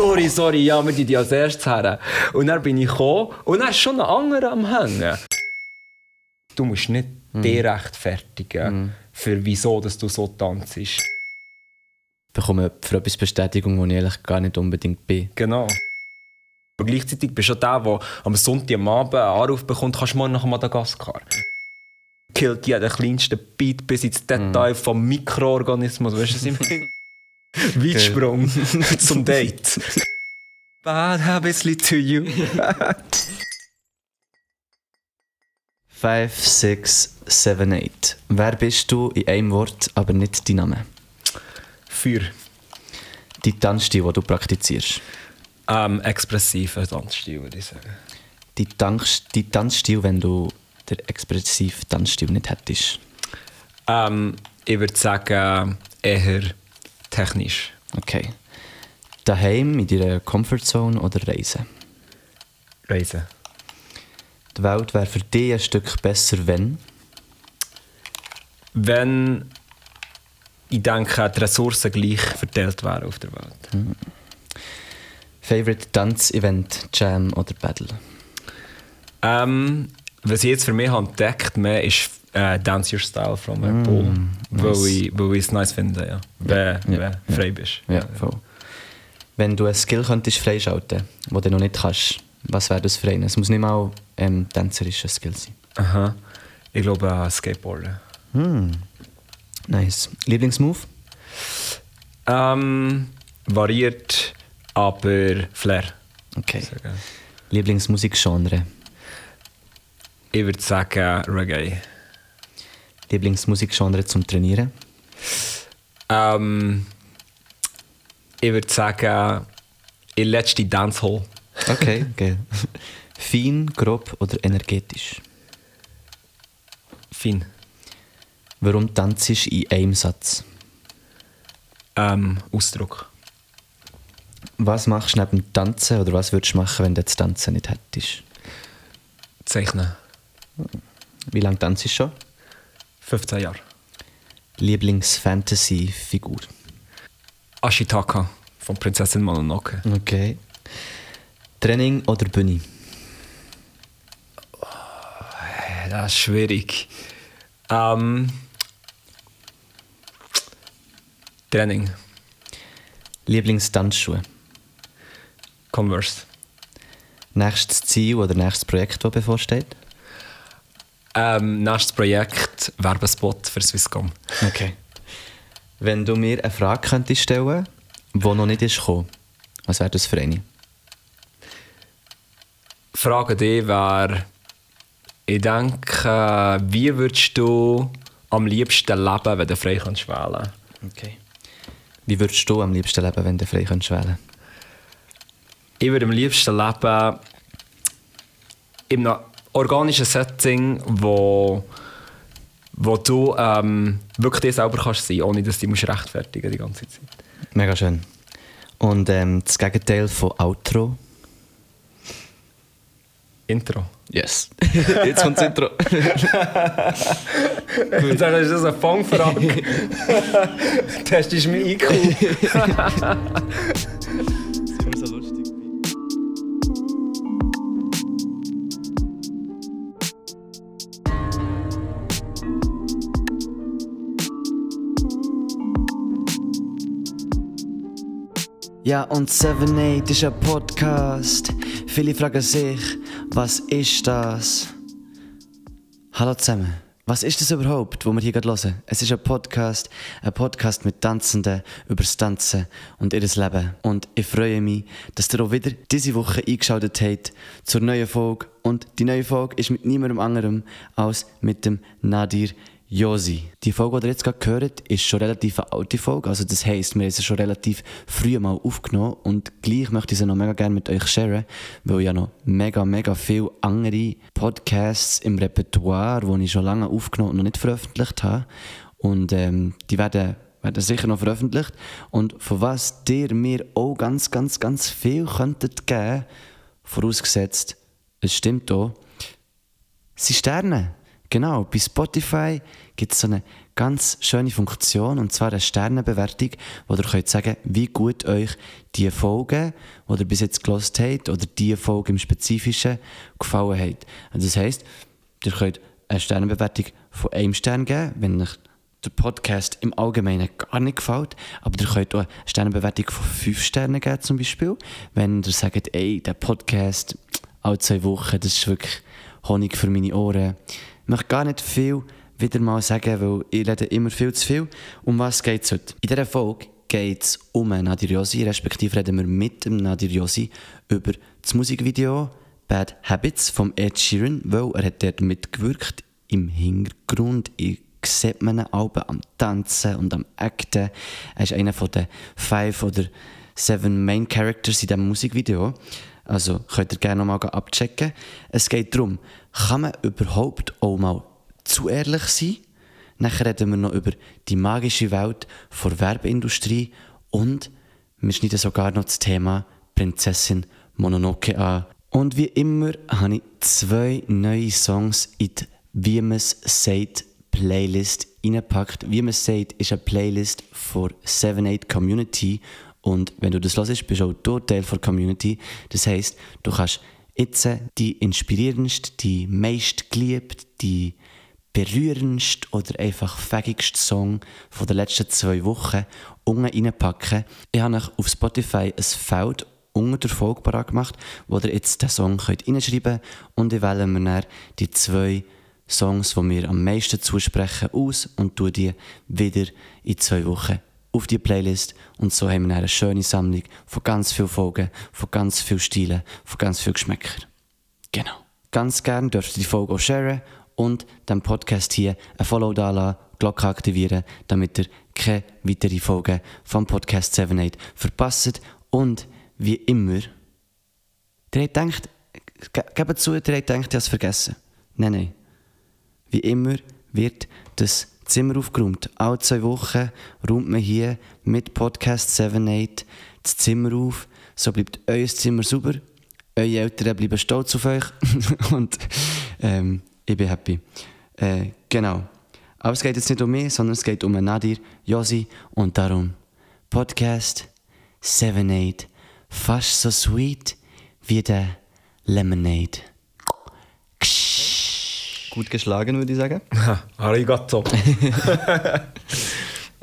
sorry, sorry, ja, wir die als erstes her. Und dann bin ich gekommen und dann ist schon ein anderer am Hängen. Du musst nicht mm. dich rechtfertigen, mm. für wieso dass du so tanzt. Ich bekomme für etwas Bestätigung, wo ich eigentlich gar nicht unbedingt bin. Genau. Aber gleichzeitig bist du auch der, der am Sonntag am Abend einen Anruf bekommt, kannst du morgen nach Madagaskar. Killt jeden kleinsten Beat bis ins Detail mm. vom Mikroorganismus, weißt du, was ich meine? Weitsprung zum Date. Bad habits lead to you. Five, six, seven, eight. Wer bist du in einem Wort, aber nicht dein Name? Für. Die Tanzstil, den du praktizierst? Ähm, expressiver Tanzstil, würde ich sagen. Die, Tanz die Tanzstil, wenn du den expressiven Tanzstil nicht hättest? Ähm, ich würde sagen, eher technisch. Okay. Daheim, in deiner Comfortzone oder Reisen? Reisen. Die Welt wäre für dich ein Stück besser, wenn? Wenn ich denke, die Ressourcen gleich verteilt wären auf der Welt. Hm. Favorite Tanzevent, Jam oder Battle? Ähm, was ich jetzt für mich entdeckt habe, ist äh, Dance Your Style von mm, Paul. Nice. Weil, ich, weil ich es nice finde, ja. Wenn du ja, ja, frei bist. Ja, voll. Wenn du ein Skill könntest freischalten, das du noch nicht kannst, was wäre das für einen? Es muss nicht mal ähm, tänzerischer Skill sein. Aha. Ich glaube äh, Skateboarden. Hm. Nice. Lieblingsmove? Ähm, variiert, aber Flair. Okay. Lieblingsmusikgenre? Ich würde sagen Reggae. Lieblingsmusikgenre zum Trainieren? Ähm, ich würde sagen, in letzte Dancehall. Okay, okay. Fein, grob oder energetisch? Fein. Warum tanzt du in einem Satz? Ähm, Ausdruck. Was machst du neben dem Tanzen oder was würdest du machen, wenn du das Tanzen nicht hättest? Zeichnen. Wie lange tanzt du schon? 15 Jahre. Lieblings-Fantasy-Figur? Ashitaka von Prinzessin Mononoke. Okay. Training oder Bühne? Oh, das ist schwierig. Ähm, Training. Lieblingstanzschuhe? Converse. Nächstes Ziel oder nächstes Projekt, das bevorsteht? Ähm, nächstes Projekt, Werbespot für Swisscom. Okay. Wenn du mir eine Frage könntest stellen die noch nicht ist gekommen, was wäre das für eine? Die Frage die wäre, ich denke, wie würdest du am liebsten leben, wenn du frei kannst wählen Okay. Wie würdest du am liebsten leben, wenn du frei kannst wählen Ich würde am liebsten leben einem organisches Setting, wo, wo du ähm, wirklich dir selber kannst sein, ohne dass du dich rechtfertigen die ganze Zeit. Mega schön. Und ähm, das Gegenteil von Outro? Intro. Yes. Jetzt kommt das Intro. Gut. Dann ist das ein Fangfrage. Testest du mein IQ? Ja, und 7-8 ist ein Podcast. Viele fragen sich, was ist das? Hallo zusammen. Was ist das überhaupt, wo wir hier gerade hören? Es ist ein Podcast, ein Podcast mit Tanzenden über das Tanzen und ihr Leben. Und ich freue mich, dass ihr auch wieder diese Woche eingeschaltet habt zur neuen Folge. Und die neue Folge ist mit niemandem anderem als mit dem Nadir Josi. Die Folge, die ihr jetzt gerade gehört, ist schon relativ eine alte Folge. Also das heisst, wir haben sie schon relativ früh mal aufgenommen und gleich möchte ich sie noch mega gerne mit euch sharen, weil ich ja noch mega, mega viele andere Podcasts im Repertoire, die ich schon lange aufgenommen und noch nicht veröffentlicht habe. Und ähm, die werden, werden sicher noch veröffentlicht. Und von was ihr mir auch ganz, ganz, ganz viel könntet geben, vorausgesetzt, es stimmt auch, sind Sterne. Genau, bei Spotify gibt es so eine ganz schöne Funktion, und zwar eine Sternenbewertung, wo ihr könnt sagen, wie gut euch die Folge, die ihr bis jetzt gelost habt, oder die Folge im Spezifischen gefallen hat. Und das heisst, ihr könnt eine Sternenbewertung von einem Stern geben, wenn euch der Podcast im Allgemeinen gar nicht gefällt, aber ihr könnt auch eine Sternenbewertung von fünf Sternen geben, zum Beispiel, wenn ihr sagt, ey, der Podcast alle zwei Wochen, das ist wirklich Honig für meine Ohren. Möchte gar nicht viel wieder mal sagen, weil ich rede immer viel zu viel. Um was geht es heute? In dieser Folge geht es um Nadir Yossi, respektive reden wir mit dem Nadir Yossi über das Musikvideo Bad Habits vom Ed Sheeran, weil er hat dort mitgewirkt im Hintergrund. Ich sieht man ihn am Tanzen und am Acten. Er ist einer der five oder seven Main Characters in diesem Musikvideo. Also könnt ihr gerne mal abchecken. Es geht darum, kann man überhaupt auch mal zu ehrlich sein? Nachher reden wir noch über die magische Welt der Werbeindustrie und wir schneiden sogar noch das Thema Prinzessin Mononoke an. Und wie immer habe ich zwei neue Songs in die Wie man es sagt Playlist reingepackt. Wie man es sagt, ist eine Playlist für 7-8 Community und wenn du das hörst, bist du auch du Teil der Community. Das heisst, du kannst jetzt die inspirierendste, die meist geliebt, die berührendste oder einfach fähigste Song von den letzten zwei Wochen unten reinpacken. Ich habe euch auf Spotify ein Feld unter der Folge parat gemacht, wo ihr jetzt den Song könnt reinschreiben könnt und ich wähle mir dann die zwei Songs, die mir am meisten zusprechen, aus und tue die wieder in zwei Wochen auf die Playlist und so haben wir eine schöne Sammlung von ganz vielen Folgen, von ganz vielen Stilen, von ganz vielen Geschmäckern. Genau. Ganz gern dürft ihr die Folge auch sharen und dem Podcast hier ein Follow da lassen, Glocke aktivieren, damit ihr keine weitere Folge vom Podcast 78 verpasst. Und wie immer, der habt gedacht, gebt zu, der habt gedacht, ich habe es vergessen. Nein, nein. Wie immer wird das Zimmer aufgeräumt. Alle zwei Wochen räumt man hier mit Podcast 78 das Zimmer auf. So bleibt euer Zimmer sauber. Eure Eltern bleiben stolz auf euch. Und ähm, ich bin happy. Äh, genau. Aber es geht jetzt nicht um mich, sondern es geht um Nadir, Josi und darum Podcast 78. Fast so sweet wie der Lemonade. Gut geschlagen, würde ich sagen. Arigato.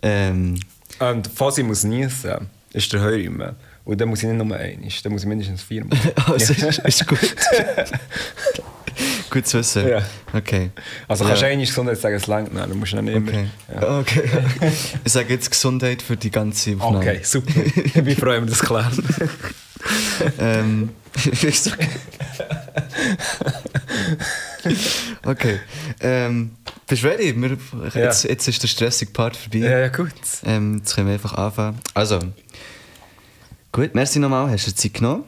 ähm, Und falls ich muss niesen, ist der Heurimmen. Und dann muss ich nicht nur einen, dann muss ich mindestens viermal. also ist, ist gut. gut zu wissen. Ja. Okay. Also Ja. kannst du eigentlich Gesundheit sagen, es längt nicht, du musst nicht immer. Okay. Ja. okay. Ich sage jetzt Gesundheit für die ganze Aufnahme. Okay, super. Wir freuen uns, das klären. Ähm, okay. Ähm, bist du ready? Wir, jetzt, jetzt ist der stressige Part vorbei. Ja, ja, gut. Ähm, jetzt können wir einfach anfangen. Also, gut, merci nochmal, hast du Zeit genommen.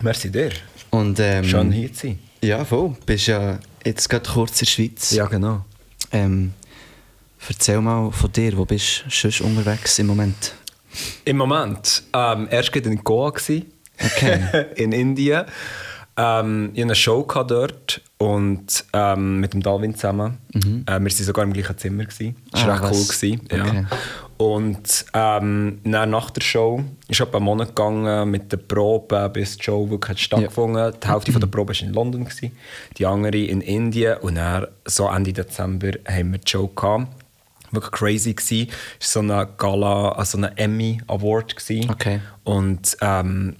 Merci dir. Und, ähm, Schön hier zu sein. Ja, voll. Bist ja jetzt gerade kurz in der Schweiz. Ja, genau. Ähm, erzähl mal von dir, wo bist du sonst unterwegs im Moment? Im Moment, ähm, erst gerade in Goa Okay. in Indien. Ähm, ich hatte eine Show dort und ähm, mit dem Dalvin zusammen. Äh, wir waren sogar im gleichen Zimmer. Gewesen. Das war Mhm. Ah, recht cool. Gewesen, ja. Okay. Und ähm, nach der Show ist etwa einen Monat gegangen mit der Probe, bis die Show wirklich hat stattgefunden Die Hälfte von der Probe war in London, gewesen, die andere in Indien. Und dann, so Ende Dezember, haben wir die Show gehabt. Wirklich crazy gsi. Es war so eine Gala, also eine Emmy Award. Okay. Und ähm,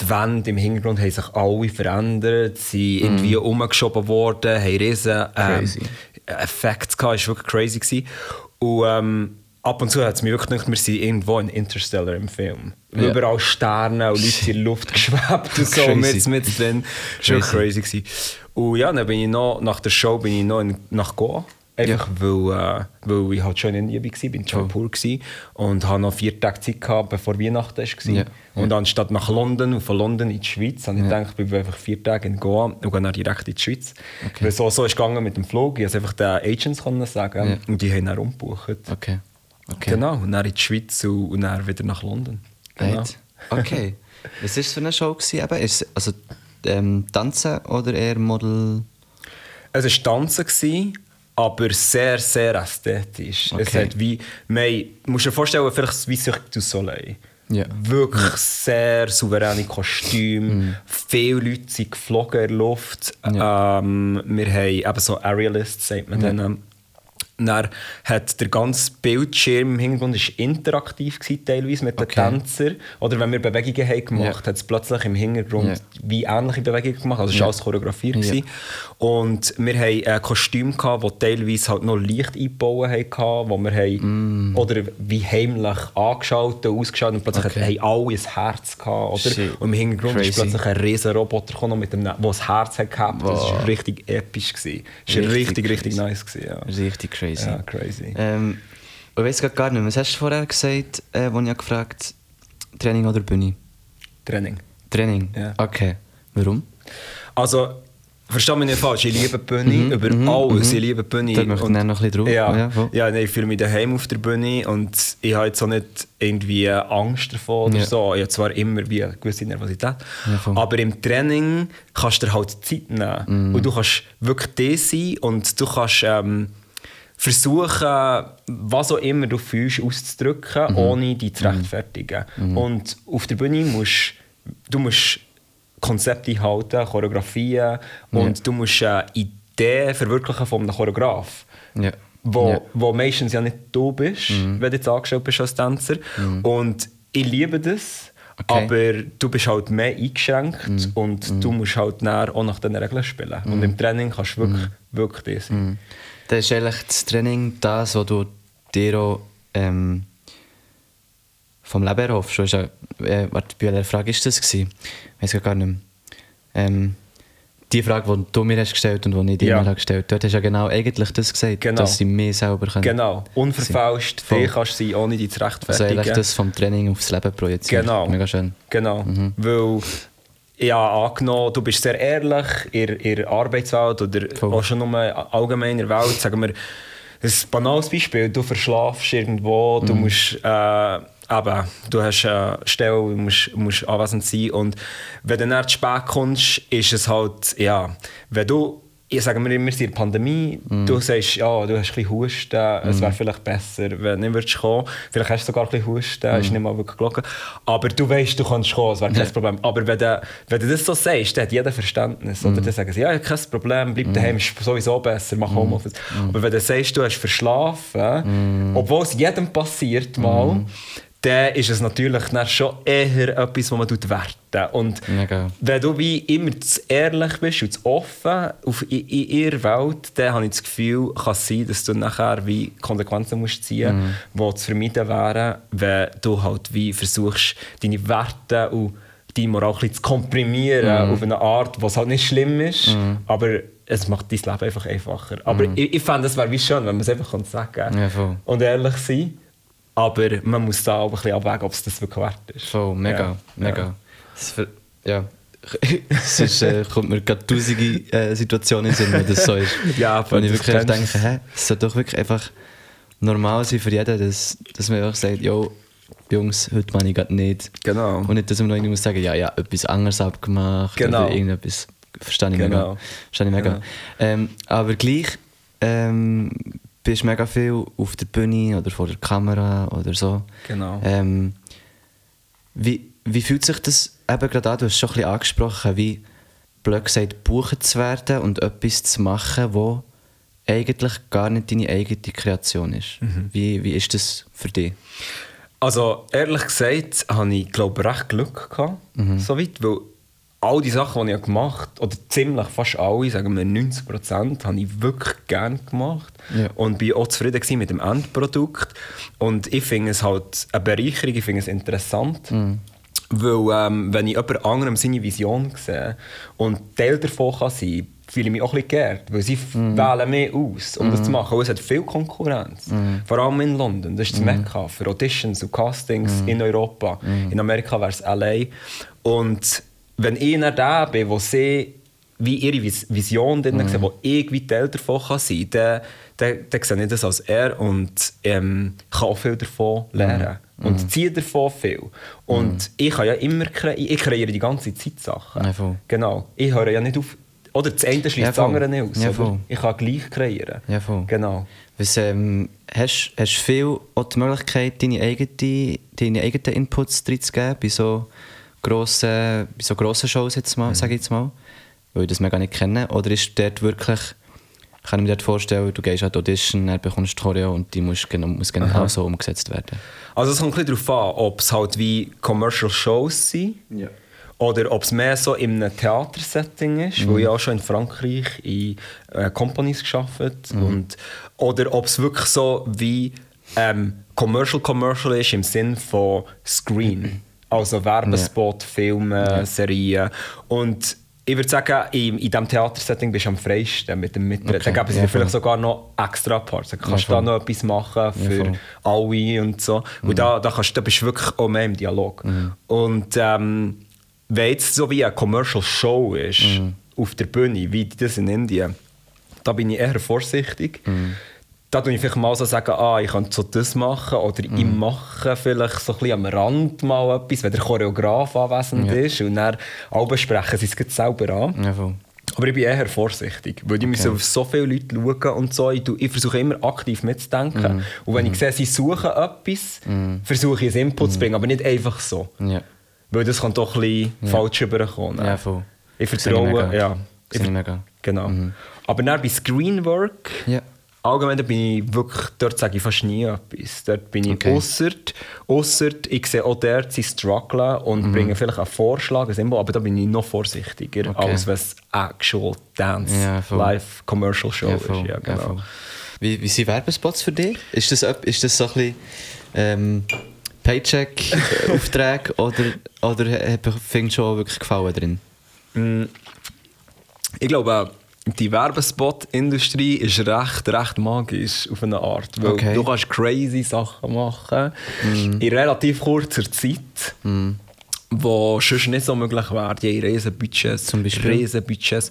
die Wände im Hintergrund haben sich alle verändert, sind irgendwie umgeschoben worden, haben riesen ähm. Effekte gehabt, es war wirklich crazy. Gewesen. Und ähm, ab und zu hat es mich wirklich gedacht, wir sind irgendwo in Interstellar im Film. Ja. Überall Sterne und Leute in der Luft geschwebt und so, Crazy. mit, mit drin. Das war wirklich crazy. Gewesen. Und ja, dann bin ich noch, nach der Show bin ich noch in, nach Goa. Einfach weil, äh, weil ich halt schon in Indien war, bin in Jaipur gsi und hatte noch vier Tage Zeit gehabt, bevor Weihnachten war. Ja. Und anstatt nach London und von London in die Schweiz, habe ich Ja. gedacht, ich bleibe einfach vier Tage in Goa und gehe dann direkt in die Schweiz. Okay. Weil so, so ist es gegangen mit dem Flug. Ich konnte einfach den Agents können sagen Ja. und die haben dann umgebucht. Okay. okay. Genau, und dann in die Schweiz und, dann wieder nach London. Genau. Right. Okay. Was war es für eine Show? Gewesen, eben? Ist es, also ähm, Tanzen oder eher Model? Es war Tanzen, gewesen, aber sehr, sehr ästhetisch. Es Okay. hat wie, du musst dir vorstellen, vielleicht wie Cirque du Soleil. Ja. Wirklich sehr souveräne Kostüme. Viele Leute sind geflogen in der Luft. Ja. Ähm, wir haben eben so Aerialists, sagt man denen. Dann hat der ganze Bildschirm im Hintergrund ist interaktiv gewesen, teilweise mit den Okay. Tänzern. Oder wenn wir Bewegungen haben gemacht, Ja. hat es plötzlich im Hintergrund Ja. wie ähnliche Bewegungen gemacht. Also es war Ja. alles choreografiert. Gewesen. Und wir hatten ein Kostüm, gehabt, das teilweise halt noch Licht eingebaut hatten, wo wir haben, oder wie heimlich angeschaut und ausgeschaut und plötzlich Mm. Okay. haben alle ein Herz gehabt, oder? Shit. Und im Hintergrund ist Crazy. plötzlich ein riesen Roboter gekommen, mit dem, der ein Herz hat gehabt. Das war Wow. richtig episch. Gewesen. Das war Richtig richtig, richtig, nice. Gewesen, ja. Richtig crazy. Ja, crazy. Ähm, ich weiß gar nicht. Was hast du vorher gesagt, äh, als ich gefragt Training oder Bühne? Training. Training? Ja. Okay. Warum? Also, versteh mich nicht falsch, ich liebe Bühne, über mhm, alles, mhm. ich liebe Bühne. Da möchte ich noch ein bisschen drauf. Ja, Ja, ja, nein, ich fühle mich daheim auf der Bühne und ich habe jetzt auch nicht irgendwie Angst davor oder Ja. so. Ich habe zwar immer wie eine gewisse Nervosität, Ja, aber im Training kannst du dir halt Zeit nehmen Mhm. und du kannst wirklich das sein und du kannst ähm, versuchen, was auch immer du fühlst, auszudrücken, Mhm. ohne dich zu rechtfertigen. Und auf der Bühne musst du musst Konzepte halten, Choreografien und du musst eine Idee verwirklichen von einem Choreograf Ja. wo, Ja. wo meistens ja nicht du bist, wenn du jetzt angestellt bist als Tänzer. Und ich liebe das, Okay. aber du bist halt mehr eingeschränkt und du musst halt näher auch nach den Regeln spielen. Und im Training kannst du wirklich, wirklich das. sein. Das ist eigentlich das Training das, was du dir auch ähm, vom Leben erhoffst. Hast ja, äh, warte, bei welcher Frage war das? Gewesen? Ich weiß gar nicht mehr. Ähm, die Frage, die du mir hast gestellt und die ich dir Ja. mal habe gestellt dort hast ja genau eigentlich das gesagt, Genau. dass sie mehr selber können. Genau, unverfälscht, Voll. dich kannst du sein, ohne dich zu Also rechtfertigen. eigentlich das vom Training aufs Leben projizieren. Genau. Mega schön. Genau, weil ja, angenommen, du bist sehr ehrlich in, der Arbeitswelt oder Voll. auch schon nur allgemein in der Welt. Sagen wir, ein banales Beispiel, du verschlafst irgendwo, du musst äh, eben, du hast eine Stelle, du musst, musst anwesend sein und wenn du dann zu spät kommst, ist es halt, ja, wenn du ich sage mir immer, in der Pandemie, du sagst, ja, du hast ein bisschen Husten, es wäre vielleicht besser, wenn du nicht würdest kommen. Vielleicht hast du sogar ein bisschen Husten, ist nicht mal wirklich gelogen. Aber du weißt, du kannst kommen, es wäre kein Problem. Aber wenn du, wenn du das so sagst, dann hat jeder Verständnis. Oder? Dann sagen sie, ja, kein Problem, bleib daheim, ist sowieso besser, mach Homeoffice. Aber wenn du sagst, du hast verschlafen, obwohl es jedem passiert mal, dann ist es natürlich dann schon eher etwas, was man werten. Und Mega. wenn du wie immer zu ehrlich bist und zu offen auf, in, in ihrer Welt, dann habe ich das Gefühl, kann es sein, dass du nachher wie Konsequenzen musst ziehen musst, die zu vermeiden wären, wenn du halt wie versuchst, deine Werte und deine Moral ein bisschen zu komprimieren auf eine Art, was halt nicht schlimm ist, aber es macht dein Leben einfach einfacher. Aber ich, ich fände, es wäre wie schön, wenn man es einfach sagen kann Ja, und ehrlich sein. Aber man muss da auch ein bisschen abwägen, ob es das wirklich wert ist. Voll, mega, Ja. mega. Ja. Ist, äh, kommt mir gerade tausende äh, Situationen in den Sinn, wo das so ist. Ja, Wo ich wirklich denke, hä, es sollte doch wirklich einfach normal sein für jeden, dass, dass man einfach sagt, jo, Jungs, heute meine ich gerade nicht. Genau. Und nicht, dass man noch irgendwie muss sagen, ja, ja, etwas anderes abgemacht Genau. oder irgendetwas. Verstehe ich Genau. mega. Verstehe ich mega. Genau. Ähm, aber gleich ähm, bist mega viel auf der Bühne oder vor der Kamera oder so. Genau. Ähm, wie, wie fühlt sich das eben gerade an? Du hast es schon ein bisschen angesprochen, wie blöd gesagt, gebucht zu werden und etwas zu machen, wo eigentlich gar nicht deine eigene Kreation ist. Mhm. Wie, wie ist das für dich? Also ehrlich gesagt, habe ich glaube recht Glück gehabt, Mhm. soweit, weil all die Sachen, die ich gemacht habe, oder ziemlich fast alle, sagen wir 90 Prozent, habe ich wirklich gerne gemacht Ja. und bin auch zufrieden mit dem Endprodukt. Und ich finde es halt eine Bereicherung, ich finde es interessant. Mhm. Weil, ähm, wenn ich jemand anderem seine Vision sehe und Teil davon kann sein fühle ich mich auch ein bisschen geehrt, weil sie Mhm. wählen mich aus, um das zu machen. Und es hat viel Konkurrenz, Mhm. vor allem in London. Das ist das Mekka für Auditions und Castings Mhm. in Europa. In Amerika wäre es L.A. Und wenn ich dann der bin, der sie wie ihre Vis Vision drin Mhm. wo ich wie Teil davon kann sein kann, dann, dann sehe ich das als er und ähm, kann auch viel davon lernen. Mhm. Und ziehe davon viel. Und ich kann ja immer kreieren, ich kreiere die ganze Zeit Sachen. Ja. Genau. Ich höre ja nicht auf, oder das eine schließt Ja, das andere nicht aus. Ja. Ich kann gleich kreieren. Ja, voll. Genau. Was, ähm, hast du viel auch die Möglichkeit, deine eigenen, deine eigenen Inputs reinzugeben bei so grossen, bei so grossen Shows, jetzt mal, sage ich jetzt mal? Weil ich das mega nicht kenne. Oder ist dort wirklich, kann ich mir dort vorstellen, du gehst an die Audition, dann bekommst du Choreo und die muss genau, muss genau so umgesetzt werden? Also es kommt ein bisschen darauf an, ob es halt wie Commercial Shows sind. Oder ob es mehr so in einem Theatersetting ist, wo ich auch schon in Frankreich in äh, Companies gearbeitet und Oder ob es wirklich so wie ähm, Commercial Commercial ist im Sinn von Screen. Also Werbespot, Filme, Serien. Und ich würde sagen, in, in diesem Theatersetting bist du am freisten mit dem Mittreten. Okay, Da gäbe es ja, vielleicht sogar noch extra Parts. Da kannst du voll. da noch etwas machen für voll. alle und so. Und da, da, kannst, da bist du wirklich auch mehr im Dialog. Und ähm, wenn jetzt so wie eine Commercial Show ist, auf der Bühne, wie das in Indien, da bin ich eher vorsichtig. Da tue ich vielleicht mal so sagen, ah, ich könnte so das machen oder ich mache vielleicht so ein bisschen am Rand mal etwas, wenn der Choreograf anwesend ist und dann alle besprechen sie es selber an. Ja. Aber ich bin eher vorsichtig, weil ich muss auf so viele Leute schauen und so. Ich, ich versuche immer aktiv mitzudenken. Und wenn ich sehe, sie suchen etwas, versuche ich einen Input zu bringen, aber nicht einfach so. Ja. Weil das kann doch ein bisschen falsch überkommen. Ja, voll. Ich ich vertraue, mega. ja. Ich. Genau. Aber dann bei Screenwork, Ja. Allgemein bin ich wirklich, dort sage ich fast nie etwas. Dort bin ich Okay. ausser, ausser, ich sehe auch dort sie strugglen und bringen vielleicht einen Vorschlag, ein aber da bin ich noch vorsichtiger, Okay. als wenn es actual Dance, Ja, live Commercial Show Ja, ist. Ja, Ja, genau. voll. Wie, wie sind Werbespots für dich? Ist das, ist das so ein bisschen ähm, Paycheck-Auftrag oder, oder findest du schon wirklich Gefallen drin? Ich glaube, die Werbespot-Industrie ist recht, recht magisch auf eine Art. Weil Okay. du kannst crazy Sachen machen in relativ kurzer Zeit, wo sonst nicht so möglich wäre. Die haben riesen Budgets. Zum Beispiel? Riesen Budgets.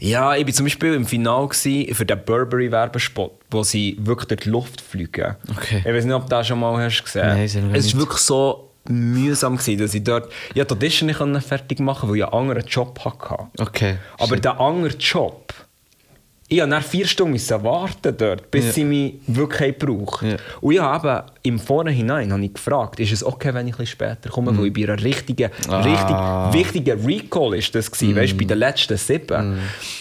Ja, ich war zum Beispiel im Finale für den Burberry-Werbespot, wo sie wirklich durch die Luft fliegen. Okay. Ich weiß nicht, ob du das schon mal hast gesehen Nein, ich noch Es ist nicht. wirklich so mühsam, gewesen, dass ich dort ich die Audition nicht fertig machen konnte, weil ich einen anderen Job hatte. Okay. Aber der andere Job, ich musste vier Stunden warten dort, bis Ja. sie mich wirklich brauchen. Ja. Und ich habe im Vorhinein habe ich gefragt, ist es okay, wenn ich ein bisschen später komme, weil ich bei einer richtigen, Mhm. Ah. Mhm. richtig wichtigen Recall ist das gewesen, weißt, bei den letzten sieben.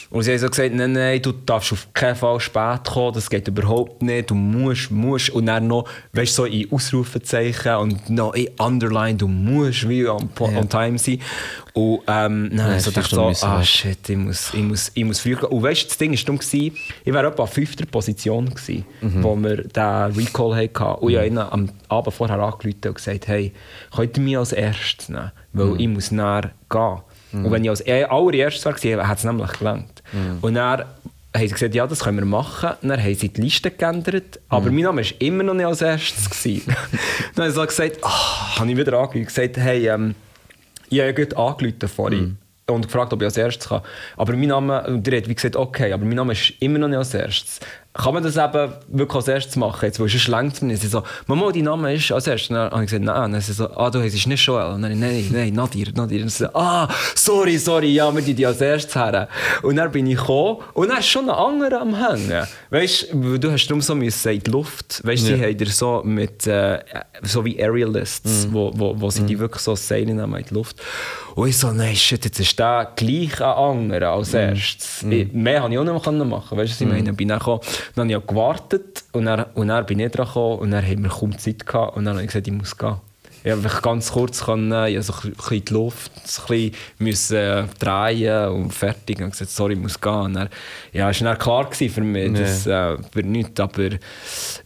Und sie haben so gesagt, nein, nein, du darfst auf keinen Fall spät kommen, das geht überhaupt nicht, du musst, musst. Und dann noch, weißt so in Ausrufezeichen und noch in Underline, du musst wie on, on time sein. Und ähm, dann Ja, so dachte ich so, ah shit, ich muss, ich muss, ich muss früh gehen. Und weißt du, das Ding war dumm, ich wäre etwa an fünfter Position gewesen, Mhm. wo wir den Recall hatten. Und ich ihnen am Abend vorher angerufen und gesagt, hey, könnt ihr mich als erstes nehmen? Weil Mhm. ich muss näher gehen. Und wenn ich als e- allererstes war, hat es nämlich gelangt. Mhm. Und dann haben sie gesagt, ja, das können wir machen. Dann haben sie die Liste geändert. Mhm. Aber mein Name war immer noch nicht als erstes. dann habe ich so gesagt, ah, habe ich wieder angerufen gesagt, hey, ähm, ich habe ja gerade angerufen vorhin und gefragt, ob ich als erstes kann. Aber mein Name, und der hat wie gesagt, okay, aber mein Name ist immer noch nicht als erstes. Kann man das eben wirklich als erstes machen? Jetzt, weil sonst längt es mir nicht. Sie so, Mama, dein Name ist als erstes. Dann habe ich gesagt, nein. Dann sie so, ah, du heisst nicht Joel. Und dann, nein, nein, Nadir, Nadir. Und sie so, ah, sorry, sorry, ja, wir die als erstes her. Und dann bin ich gekommen und dann ist schon ein anderer am Hängen. Weißt du, du hast darum so müssen in die Luft. Weißt du, Ja. sie haben dir so mit, äh, so wie Aerialists, wo, wo, wo sie die wirklich so nehmen in die Luft. Und ich so, nein, shit, jetzt ist der gleich ein anderer als erstes. Ich, mehr konnte ich auch nicht mehr machen. Weißt du, was ich meine? Bin dann, gekommen, dann habe ich auch gewartet und dann, und dann bin ich dran gekommen und dann haben wir kaum Zeit gehabt und dann habe ich gesagt, ich muss gehen. Ich habe ganz kurz können, ich so ein bisschen die Luft ein bisschen müssen, äh, drehen und fertig. Und gesagt, sorry, ich muss gehen. Und dann, ja, es war dann klar für mich, das äh, wird nichts. Aber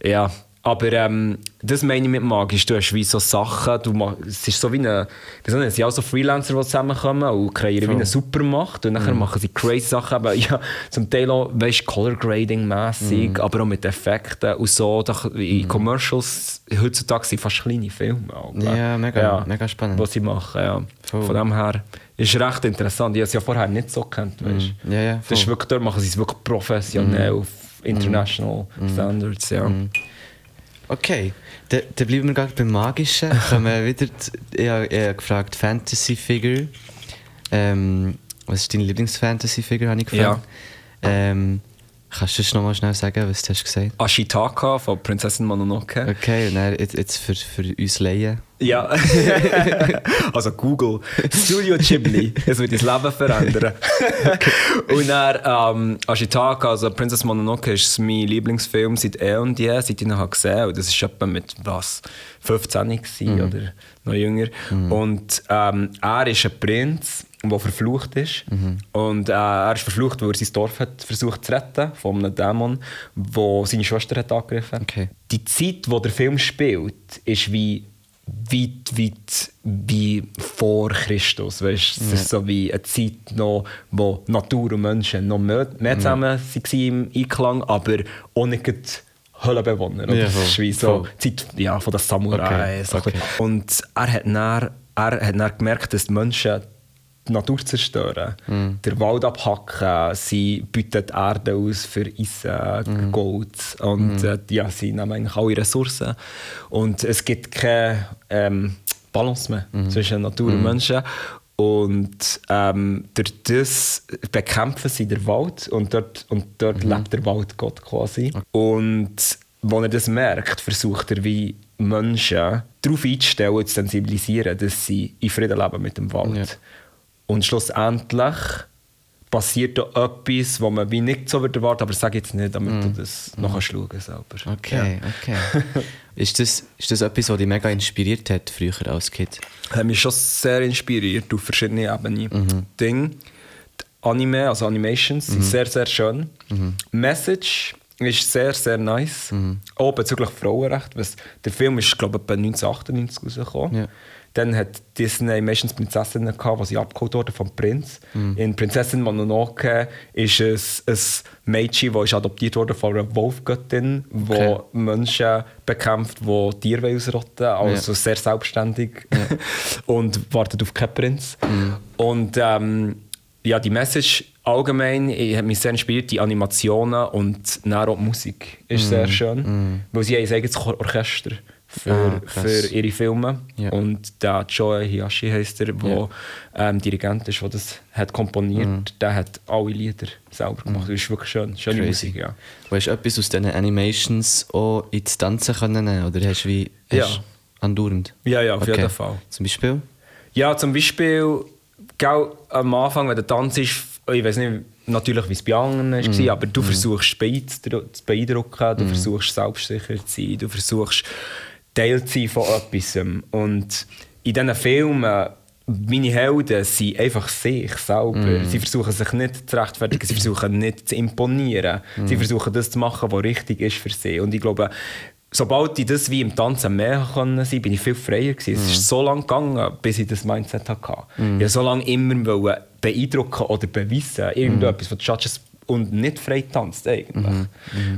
ja, aber ähm, das meine ich mit magisch. Du hast wie so Sachen, du mach, es ist so wie eine, wieso nicht, es sind auch so Freelancer, die zusammenkommen und kreieren wie eine Supermacht und nachher machen sie crazy Sachen, aber ja, zum Teil auch, weißt, Color Grading mäßig, aber auch mit Effekten und so. Da, in Commercials heutzutage sind fast kleine Filme. gell? Ja, mega- mega spannend. Was sie machen, ja. Voll. Von dem her ist recht interessant. Ich habe es ja vorher nicht so gekannt, weißt. Ja, ja, Das ist voll. wirklich, dort machen sie es wirklich professionell auf international Standards, ja. Okay, dann dann bleiben wir gerade beim Magischen. Kommen wir wieder, ich habe ich habe gefragt, Fantasy-Figure. Ähm, Was ist deine Lieblings-Fantasy-Figur, habe ich gefragt. Ja. Ähm, kannst du noch mal schnell sagen, was du hast gesagt Ashitaka von Prinzessin Mononoke. Okay, und dann jetzt, jetzt für, für uns Laien. Ja. also Google. Studio Ghibli. Es wird dein Leben verändern. Und dann ähm, Ashitaka, also Princess Mononoke, ist mein Lieblingsfilm seit eh und je, seit ich ihn habe gesehen habe. Und das war etwa mit was, 15 gewesen, oder noch jünger. Und ähm, er ist ein Prinz, der verflucht ist. Und äh, er ist verflucht, weil er sein Dorf hat versucht zu retten von einem Dämon, der seine Schwester hat angegriffen hat. Okay. Die Zeit, wo der Film spielt, ist wie weit, weit wie vor Christus. Weißt? Es ist so wie eine Zeit, noch, wo Natur und Menschen noch mehr, mehr zusammen waren im Einklang, aber Höhlenbewohner. oder? Ja, das ist wie so voll. Zeit ja, von den Samurai. Okay, so okay. Und er hat, dann, er hat dann gemerkt, dass die Menschen die Natur zerstören, Mhm. den Wald abhacken, sie bieten die Erde aus für Eisen, Mhm. Gold und äh, ja, sie nehmen eigentlich alle Ressourcen. Und es gibt keine ähm, Balance mehr Mhm. zwischen Natur und Menschen. Und ähm, durch das bekämpfen sie den Wald und dort, und dort Mhm. lebt der Waldgott quasi. Und wenn er das merkt, versucht er wie Menschen darauf einzustellen und zu sensibilisieren, dass sie in Frieden leben mit dem Wald. Ja. Und schlussendlich passiert da etwas, was man wie nicht so würde erwarten, aber sag jetzt nicht, damit du das noch kannst schauen selber. Mhm. Okay, okay. ist, das, ist das etwas, was dich mega inspiriert hat, früher als Kind? hat mich schon sehr inspiriert auf verschiedene Ebenen. Ding, die Anime, also Animations, sind sehr, sehr schön. Message ist sehr, sehr nice. Auch bezüglich Frauenrecht. Was, der Film ist, glaube ich, etwa 1998 rausgekommen. Ja. Dann hat Disney meistens Prinzessinnen gehabt, die sie abgeholt wurden vom Prinz. In Prinzessin Mononoke ist es ein Mädchen, das ist adoptiert wurde von einer Wolfgöttin, die Okay. Menschen bekämpft, die Tiere ausrotten. Also sehr selbstständig und wartet auf keinen Prinz. Und ähm, ja, die Message allgemein ich, hat mich sehr inspiriert, die Animationen und dann auch die Musik ist sehr schön, weil sie haben ein eigenes Or- Orchester für, Ah, für ihre Filme Ja. und der Joe Hiyashi heisst er, der Ja. ähm, Dirigent ist, der das hat komponiert, der hat alle Lieder selber gemacht. Das ist wirklich schön, schöne Crazy. Musik, ja. Du hast etwas aus diesen Animations auch ins Tanzen können nehmen, oder hast du wie hast Ja. andauernd? Ja, ja, auf Okay. jeden Fall. Zum Beispiel? Ja, zum Beispiel, gell, am Anfang, wenn der Tanz ist, ich weiß nicht natürlich, wie es bei anderen war, aber du versuchst beeindru- zu beeindrucken, du versuchst selbstsicher zu sein, du versuchst Teil zu sein von etwas. Und in diesen Filmen, meine Helden sind einfach sich selber. Sie versuchen sich nicht zu rechtfertigen, sie versuchen nicht zu imponieren. Sie versuchen das zu machen, was richtig ist für sie. Und ich glaube, sobald ich das wie im Tanzen mehr können sein, bin ich viel freier gewesen. Es ist so lange gegangen, bis ich das Mindset hatte. Ich wollte so lange immer beeindrucken oder beweisen, irgendetwas, was die Judges und nicht frei tanzt eigentlich.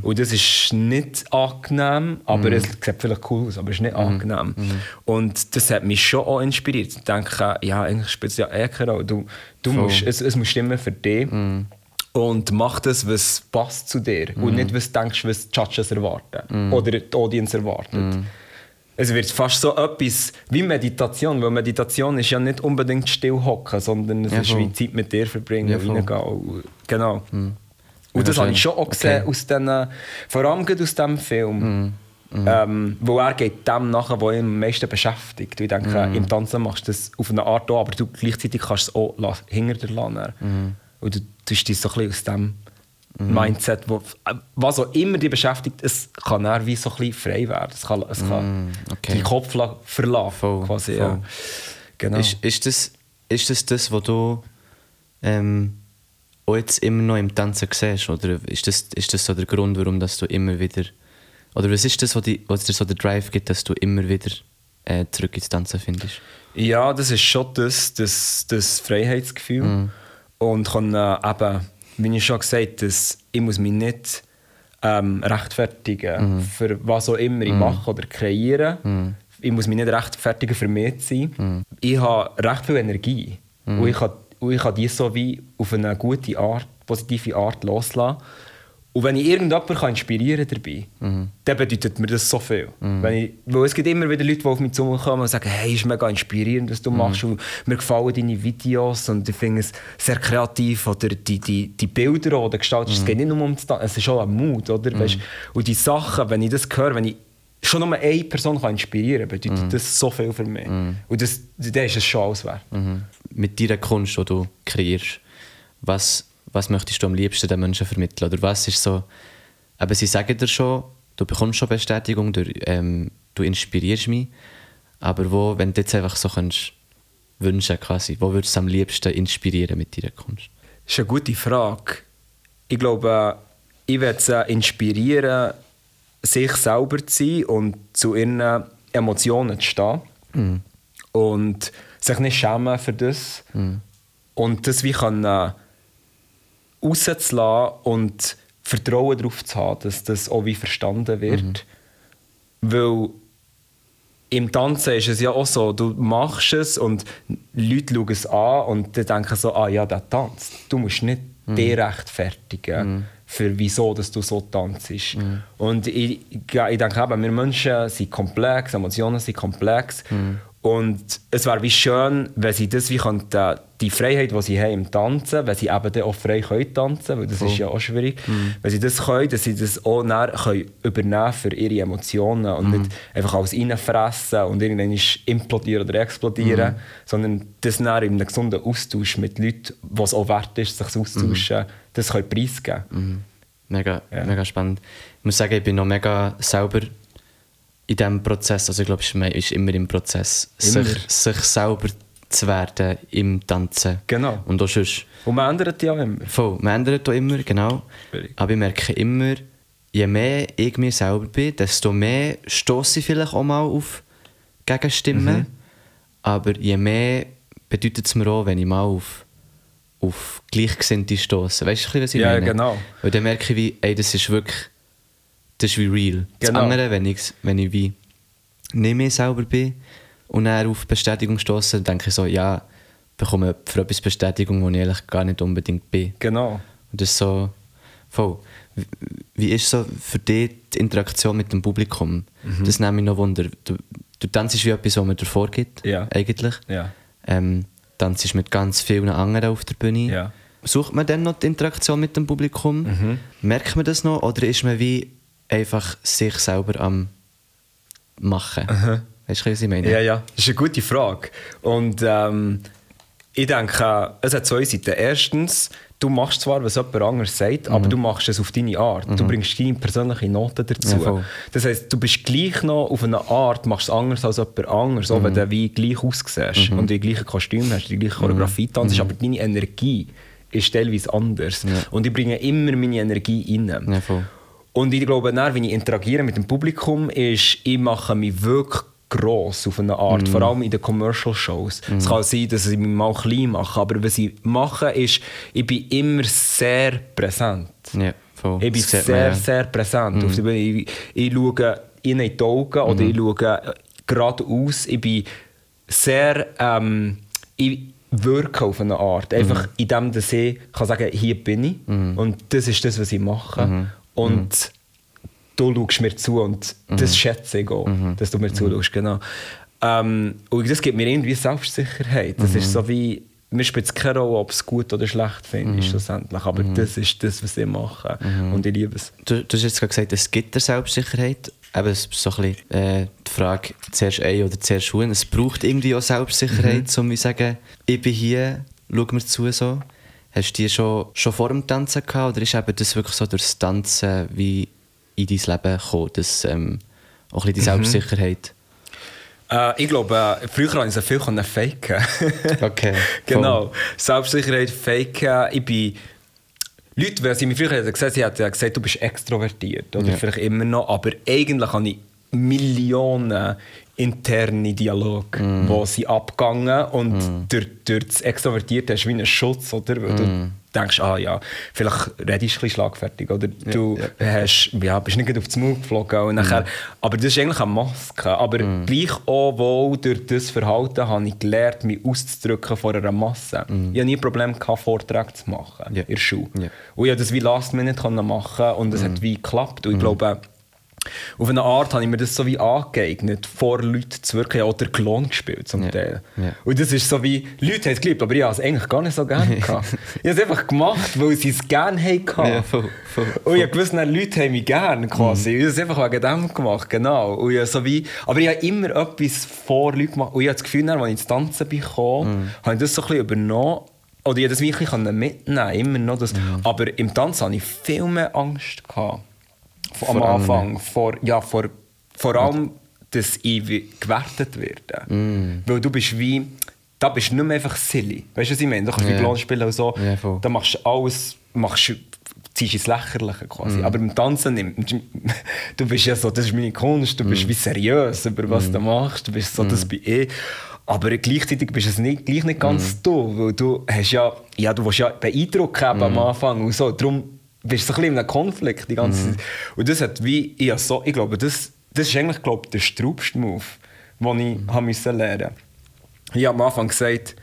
Und das ist nicht angenehm, aber es sieht vielleicht cool aus, aber es ist nicht angenehm. Und das hat mich schon auch inspiriert. Ich denke, ja, eigentlich spielt es ja eh keine Rolle. Du, du musst, es, es muss stimmen für dich. Und mach das, was passt zu dir. Und nicht, was du denkst, was die Judges erwarten. Oder die Audience erwartet. Es wird fast so etwas wie Meditation, weil Meditation ist ja nicht unbedingt still hocken, sondern es Ja, ist voll. wie Zeit mit dir verbringen, Ja, reingehen. Und- Genau. Und Mega das habe ich schon auch gesehen Okay. aus diesen, vor allem aus diesem Film. Ähm, wo er geht dem nachher, was ihn am meisten beschäftigt. Ich denke, im Tanzen machst du das auf eine Art auch, aber du gleichzeitig kannst es auch hinter dir lassen. Und du tust dich so ein bisschen aus dem Mindset, wo, was auch immer dich beschäftigt, es kann dann wie so ein bisschen frei werden. Es kann, es kann okay. deinen Kopf la- verlassen. Voll, quasi, voll. Ja. Genau. Ist, ist, das, ist das das, was du ähm, auch jetzt immer noch im Tanzen siehst? Oder ist das, ist das so der Grund, warum dass du immer wieder. Oder was ist das, was, die, was dir so den Drive gibt, dass du immer wieder äh, zurück ins Tanzen findest? Ja, das ist schon das, das, das Freiheitsgefühl. Und kann äh, eben, wie ich schon gesagt habe, dass ich muss mich nicht ähm, rechtfertigen für was auch immer ich mache oder kreiere. Ich muss mich nicht rechtfertigen, für mich zu sein. Ich habe recht viel Energie. Und, ich kann, und ich kann die so wie auf eine gute Art, positive Art loslassen. Und wenn ich irgendjemanden kann inspirieren dabei, Mhm. dann bedeutet mir das so viel. Wenn ich, weil es gibt immer wieder Leute, die auf mich zukommen und sagen, hey, ist mega inspirierend, was du Mhm. machst und mir gefallen deine Videos und ich finde es sehr kreativ oder die, die, die Bilder, die du gestaltest, Mhm. es geht nicht nur um das, es ist auch ein Mut, oder? Weißt? Und die Sachen, wenn ich das höre, wenn ich schon nur eine Person kann inspirieren kann, bedeutet das so viel für mich. Und das, das ist es schon alles wert. Mhm. Mit deiner Kunst, die du kreierst, was, was möchtest du am liebsten den Menschen vermitteln? Oder was ist so, aber sie sagen dir schon, du bekommst schon Bestätigung, du, ähm, du inspirierst mich, aber wo, wenn du jetzt einfach so könntest wünschen quasi, wo würdest du am liebsten inspirieren mit deiner Kunst? Das ist eine gute Frage. Ich glaube, ich werde sie inspirieren, sich selber zu sein und zu ihren Emotionen zu stehen. Und sich nicht schämen für das. Und das wie können rauszulassen und Vertrauen darauf zu haben, dass das auch wie verstanden wird. Weil im Tanzen ist es ja auch so, du machst es und Leute schauen es an und die denken so, ah ja, der tanzt. Du musst nicht dich rechtfertigen, für wieso dass du so tanzt. Und ich, ich denke eben, wir Menschen sind komplex, Emotionen sind komplex. Und es wäre wie schön, wenn sie das wie könnten, die Freiheit, die sie haben im Tanzen, wenn sie eben dann auch frei können tanzen, weil das ist ja auch schwierig, wenn sie das können, dass sie das auch nachher können übernehmen für ihre Emotionen und nicht einfach alles reinfressen und irgendwann implodieren oder explodieren, sondern das nachher in einem gesunden Austausch mit Leuten, was auch wert ist, sich auszutauschen, das können preisgeben. Mega, Ja. mega spannend. Ich muss sagen, ich bin noch mega selber in diesem Prozess. Also ich glaube, es ist immer im Prozess, Immer. sich, sich selber zu werden im Tanzen. Genau. Und auch sonst. Und man ändert ja immer. Voll, man ändert auch immer, genau. Aber ich merke immer, je mehr ich mir selber bin, desto mehr stoße ich vielleicht auch mal auf Gegenstimmen. Mhm. Aber je mehr bedeutet es mir auch, wenn ich mal auf, auf Gleichgesinnte stoße. Weißt du, was ich Ja, meine? genau. Weil dann merke ich, wie, ey, das ist wirklich, das ist wie real. Das Genau. andere, wenn ich, wenn ich wie nicht mehr selber bin und dann auf Bestätigung stoße, dann denke ich so, ja, bekomme für etwas Bestätigung, wo ich eigentlich gar nicht unbedingt bin. Genau. Und das ist so voll. Wie- ist so für dich die Interaktion mit dem Publikum? Mhm. Das nimmt mich noch Wunder. Du, du tanzt wie etwas, was man dir vorgibt, Ja. eigentlich. Ja. Ähm, tanzt mit ganz vielen anderen auf der Bühne. Ja. Sucht man dann noch die Interaktion mit dem Publikum? Mhm. Merkt man das noch? Oder ist man wie einfach sich selber am Machen? Weißt du, was ich meine? Ja, ja, das ist eine gute Frage. Und ähm, ich denke, es hat zwei Seiten. Erstens, du machst zwar, was jemand anderes sagt, aber du machst es auf deine Art. Du bringst deine persönliche Note dazu. Ja, das heisst, du bist gleich noch auf eine Art, machst es anders als jemand anderes, auch wenn du wie gleich aussiehst und die gleichen Kostüme hast, die gleiche Choreografie tanzt, aber deine Energie ist teilweise anders. Und ich bringe immer meine Energie rein. Ja. Und ich glaube, dann, wenn ich interagiere mit dem Publikum, ist, ich mache mich wirklich gross auf eine Art, vor allem in den Commercial Shows. Es kann sein, dass ich mich mal klein mache, aber was ich mache, ist, ich bin immer sehr präsent. Ja, voll. Ich bin sehr, man, ja. sehr präsent. Auf der Bühne. Ich, ich schaue in die Augen oder ich schaue geradeaus. Ich bin sehr... Ähm, ich wirke auf eine Art. Einfach in dem, dass ich kann sagen hier bin ich und das ist das, was ich mache. Und du schaust mir zu und das schätze ich auch, dass du mir zuschaust. Genau. Ähm, und das gibt mir irgendwie Selbstsicherheit. Das ist so wie... Mir spielt es keine Rolle, ob es gut oder schlecht finde, ist schlussendlich. Aber das ist das, was ich mache. Und ich liebe es. Du, du hast jetzt gerade gesagt, es gibt dir Selbstsicherheit. Eben, es ist so ein bisschen äh, die Frage, zuerst ein oder zuerst schuhen. Es braucht irgendwie auch Selbstsicherheit, um zu sagen, ich bin hier, schau mir zu. So. Hast du die schon, schon vor dem Tanzen gehabt oder ist eben das wirklich so durch das Tanzen wie in dein Leben gekommen, das, ähm, auch ein bisschen die Selbstsicherheit? Äh, ich glaube, äh, früher konnte ich so viel faken. Okay, genau. Selbstsicherheit faken. Ich bin. Leute, wenn sie mich früher hätten gesagt, sie hätten gesagt, du bist extrovertiert. Oder Ja. vielleicht immer noch. Aber eigentlich habe ich Millionen interne Dialoge, Mm. die sind abgegangen und durch, durch das Extrovertierte hast du wie einen Schutz, oder? Weil du denkst, ah ja, vielleicht redest du ein bisschen schlagfertig oder du Hast, ja, bist nicht auf den Mund geflogen. Und nachher, Aber das ist eigentlich eine Maske. Aber gleich auch wohl durch das Verhalten habe ich gelernt, mich auszudrücken vor einer Masse. Ich hatte nie ein Problem, gehabt, Vorträge zu machen Ja. in der Schule. Ja. Und ich konnte das wie Last Minute machen und es hat wie geklappt. Und ich glaube, auf eine Art habe ich mir das so wie angeeignet, vor Leuten zu wirken. Auch den Klon gespielt zum Ja. Teil. Ja. Und das ist so wie, Leute haben es geliebt, aber ich habe es eigentlich gar nicht so gerne gehabt. ich habe es einfach gemacht, weil sie es gerne hatten. Ja, voll, voll, Und ich wusste, Leute haben mich gerne quasi. Ich habe es einfach wegen dem gemacht, genau. Und ich so wie, aber ich habe immer etwas vor Leuten gemacht. Und ich habe das Gefühl, als ich ins Tanzen bin, gekommen, habe ich das so ein bisschen übernommen. Oder ich konnte das wirklich mitnehmen, immer noch. Das. Aber im Tanzen hatte ich viel mehr Angst. Gehabt. Am Anfang. Vor, ja, vor, vor allem, dass ich wie gewertet werde. Weil du bist wie, da bist du nicht mehr einfach silly. Weißt du, was ich meine? Du kannst wie Ja. Blanc spielen und so. Voll. da machst du alles, machst, du- ziehst ins Lächerliche quasi. Aber beim Tanzen, nimm- du bist ja so, das ist meine Kunst, du bist wie seriös über was du machst, du bist so, das bin ich. Aber gleichzeitig bist du es nicht, gleich nicht ganz du, weil du hast ja, ja, du willst ja beeindrucken eben am Anfang und so, darum bist so ein bisschen in einem Konflikt die ganze Zeit. Und das hat wie, ja, so, ich glaube, das, das ist eigentlich, glaube ich, der straubste Move, den ich mhm. müssen lernen Ich habe am Anfang gesagt,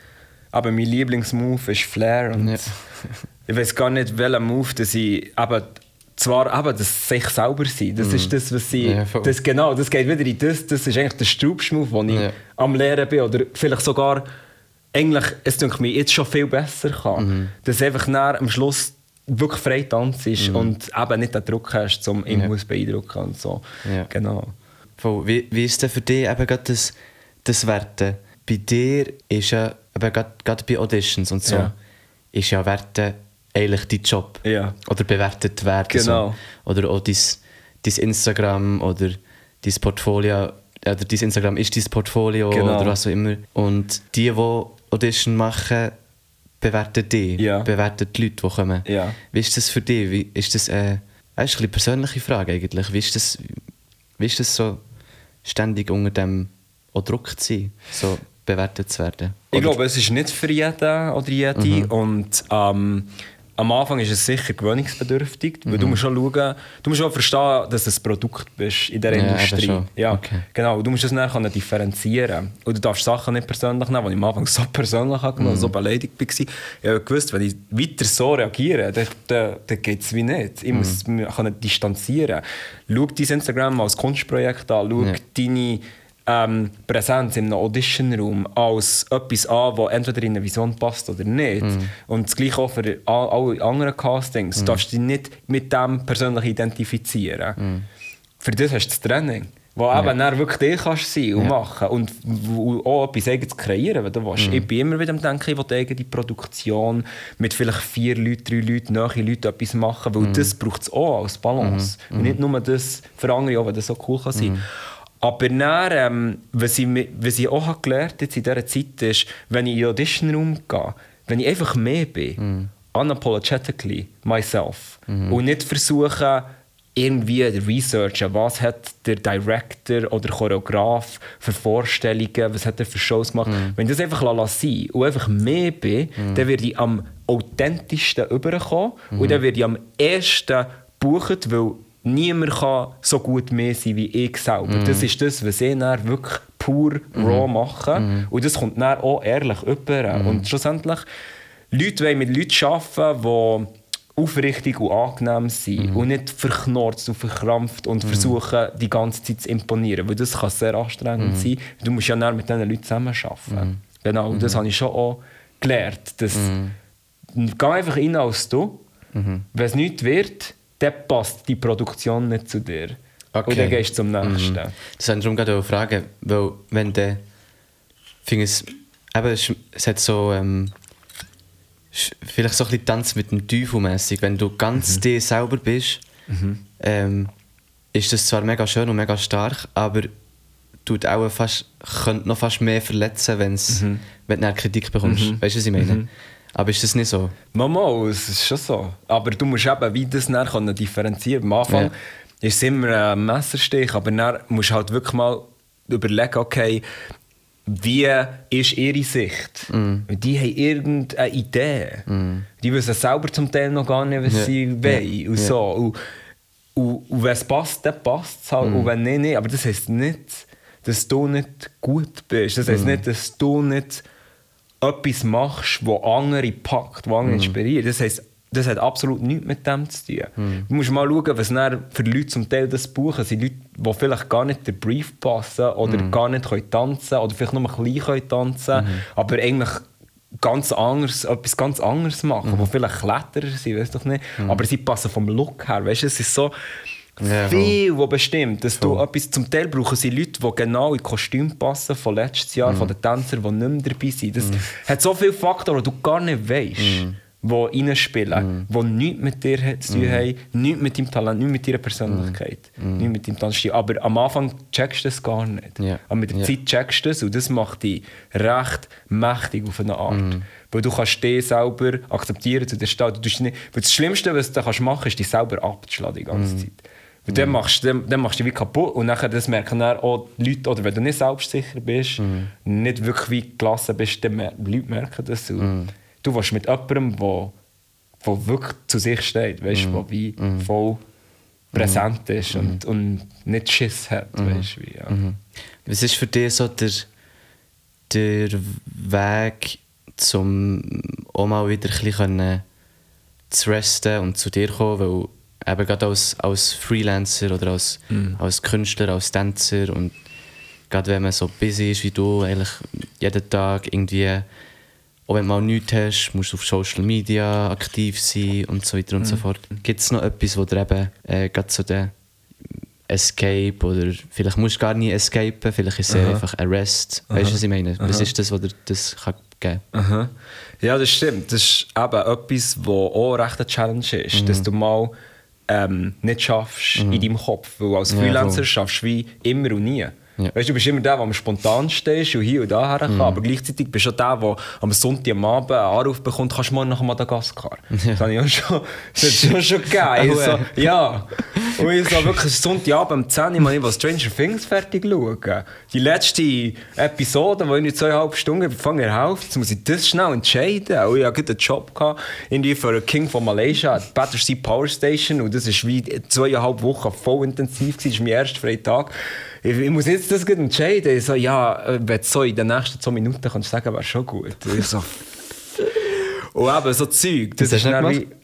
aber mein Lieblingsmove ist Flair und Ja. ich weiß gar nicht, welcher Move, dass ich eben, zwar eben das sich selber sein, das ist das, was ich, Ja, das, genau, das geht wieder in das, das ist eigentlich der straubste Move, den ich Ja. am Lernen bin oder vielleicht sogar, eigentlich, es denke mir jetzt schon viel besser kann, Mhm. dass einfach nachher am Schluss wirklich frei tanzt Mhm. und eben nicht den Druck hast, um irgendwas zu beeindrucken und so. Ja. Genau. Voll. Wie, wie ist denn für dich eben gerade das, das Werten? Bei dir ist ja, eben gerade, gerade bei Auditions und so, Ja. ist ja Werten eigentlich dein Job. Ja. Oder bewertet werden. Genau. So. Oder auch dein, dein Instagram oder dein Portfolio. Oder dein Instagram ist dein Portfolio Genau. oder was auch immer. Und die, die Audition machen, bewerten dich. Ja. Bewerten die Leute, die kommen. Ja. Wie ist das für dich? Wie, ist das, äh, das ist eine persönliche Frage eigentlich. Wie ist das, wie ist das so, ständig unter dem auch Druck zu sein, so bewertet zu werden? Ich Oder- glaube, es ist nicht für jeden oder jede. Und ähm, am Anfang ist es sicher gewöhnungsbedürftig, weil du musst schon schauen, du musst auch verstehen, dass du ein Produkt bist in dieser Ja, Industrie. Ja, Okay. genau. Du musst das dann können differenzieren. Und du darfst Sachen nicht persönlich nehmen, die ich am Anfang so persönlich genommen, so beleidigt war. Ich habe gewusst, wenn ich weiter so reagiere, dann, dann, dann geht es wie nicht. Ich muss mich können distanzieren. Schau dein Instagram als Kunstprojekt an, schau Ja. deine ähm, Präsenz in einem Audition-Raum als etwas an, das entweder in eine Vision passt oder nicht. Und das gleiche auch für all- alle anderen Castings. Du darfst dich nicht mit dem persönlich identifizieren. Für das hast du das Training. Wo eben dann wirklich dich kannst sein und Ja. machen und wo auch etwas eigenes kreieren, wenn du willst. Ich bin immer wieder am Denken, ich will eigene Produktion mit vielleicht vier Leuten, drei Leuten, nahe Leuten etwas machen, weil das braucht es auch als Balance. Und nicht nur das für andere, auch wenn das so cool kann sein aber dann, ähm, was, ich, was ich auch habe gelernt jetzt in dieser Zeit ist, wenn ich in den Audition-Raum gehe, wenn ich einfach mehr bin, unapologetically myself, und nicht versuche, irgendwie zu researchen, was hat der Director oder Choreograf für Vorstellungen, was hat er für Shows gemacht. Wenn ich das einfach sein und einfach mehr bin, dann werde ich am authentischsten überkommen und dann werde ich am ersten buchen, weil niemand kann so gut mehr sein wie ich selber. Das ist das, was ich dann wirklich pur raw mache. Und das kommt dann auch ehrlich über. Und schlussendlich, Leute wollen mit Leuten arbeiten, die aufrichtig und angenehm sind und nicht verknorzt und verkrampft und versuchen, die ganze Zeit zu imponieren. Weil das kann sehr anstrengend sein. Du musst ja dann mit diesen Leuten zusammen arbeiten. Genau, und das habe ich schon auch gelernt. Dass Geh einfach rein als du. Wenn es nichts wird, dann passt die Produktion nicht zu dir. Und Okay. dann gehst du zum nächsten. Das wollte ich darum gerade auch fragen, weil wenn der, finde es, eben, es, hat so, ähm, vielleicht so ein bisschen Tanz mit dem Teufel mäßig. Wenn du ganz dir selber bist, ähm, ist das zwar mega schön und mega stark, aber tut auch fast, könnte noch fast mehr verletzen, wenn's, wenn du eine Kritik bekommst. Weißt du, was ich meine? Aber ist das nicht so? Mama, es ist schon so. Aber du musst eben wie das dann differenzieren. Am Anfang Ja. ist es immer ein Messerstich, aber dann musst du halt wirklich mal überlegen, okay, wie ist ihre Sicht? Und Die haben irgendeine Idee. Die wissen selber zum Teil noch gar nicht, was Ja. sie wollen. Und, Ja. so. und, und, und wenn es passt, dann passt es halt. Mhm. Und wenn nicht, nicht. Aber das heisst nicht, dass du nicht gut bist. Das heisst nicht, dass du nicht etwas machst, wo andere packt, wo Mhm. andere inspiriert. Das heisst, das hat absolut nichts mit dem zu tun. Mhm. Du musst mal schauen, was für Leute zum Teil das buchen. sind Leute, die vielleicht gar nicht den Brief passen oder Mhm. gar nicht können tanzen oder vielleicht nur ein bisschen können tanzen aber eigentlich ganz anders, etwas ganz anderes machen, Mhm. wo vielleicht Kletterer sind, weiß doch nicht. Aber sie passen vom Look her. Weißt du, es ist so Ja, viel, was bestimmt, dass du etwas zum Teil brauchen sie Leute, die genau in Kostüm passen von letztes Mhm. Jahr, von den Tänzern, die nicht mehr dabei sind. Das hat so viele Faktoren, die du gar nicht weißt. Mhm. Die reinspielen, die nichts mit dir zu tun haben, nichts mit deinem Talent, nichts mit deiner Persönlichkeit, nichts mit deinem Tanzstil. Aber am Anfang checkst du das gar nicht. Ja. Aber mit der Ja. Zeit checkst du das und das macht dich recht mächtig auf eine Art. Mhm. Weil du kannst dich selber akzeptieren zu der Stadt. Du tust nicht, weil das Schlimmste, was du kannst machen kannst, ist dich selber abzuschlagen die Mhm. ganze Zeit. Weil dann, machst, du- dann, dann machst du dich wie kaputt und nachher das merken dann auch die Leute, oder wenn du nicht selbstsicher bist, Mhm. nicht wirklich wie gelassen bist, dann mer Leute merken das. Mhm. Du warst mit jemandem, der wo wirklich zu sich steht, weißt, Mhm. wo wie voll präsent ist und, und nicht Schiss hat. Weißt, wie, ja. Was ist für dich so der, der Weg, um auch mal wieder ein bisschen zu resten und zu dir kommen? Weil eben gerade als, als Freelancer oder als, als Künstler, als Tänzer und gerade wenn man so busy ist wie du, eigentlich jeden Tag irgendwie, auch wenn du mal nichts hast, musst du auf Social Media aktiv sein und so weiter und so fort. Gibt es noch etwas, wo dir eben äh, gerade so der Escape oder vielleicht musst du gar nicht escapen, vielleicht ist es einfach ein Rest. Weißt du, was ich meine? Was ist das, was dir das kann geben Aha. Ja, das stimmt. Das ist eben etwas, was auch recht eine Challenge ist, dass du mal ähm, nicht schaffst in deinem Kopf. Weil als Ja, Freelancer voll. schaffst du wie immer und nie. Ja. Weißt, du bist immer der, der am spontan stehst und hier und da her kann, aber gleichzeitig bist du auch der, der am Sonntag am Abend einen Anruf bekommt, kannst du morgen nach Madagaskar. Das habe ich auch schon, das schon, schon gegeben. Ich so, ja. Und ich so wirklich Sonntagabend um 10 Uhr, ich will Stranger Things fertig schauen. Die letzte Episode, die ich zweieinhalb Stunden fange in Hälfte, jetzt muss ich das schnell entscheiden. Und ich hatte einen Job gehabt, irgendwie für einen King von Malaysia, at Battersea Power Station. Und das war wie zweieinhalb Wochen voll intensiv. Das war mein erster freier Tag. Ich, ich muss jetzt das entscheiden. Ich so, ja, äh, wenn du so in den nächsten zwei Minuten kannst du sagen, wäre schon gut. Und ich so, und eben so Zeug. Das du dann nicht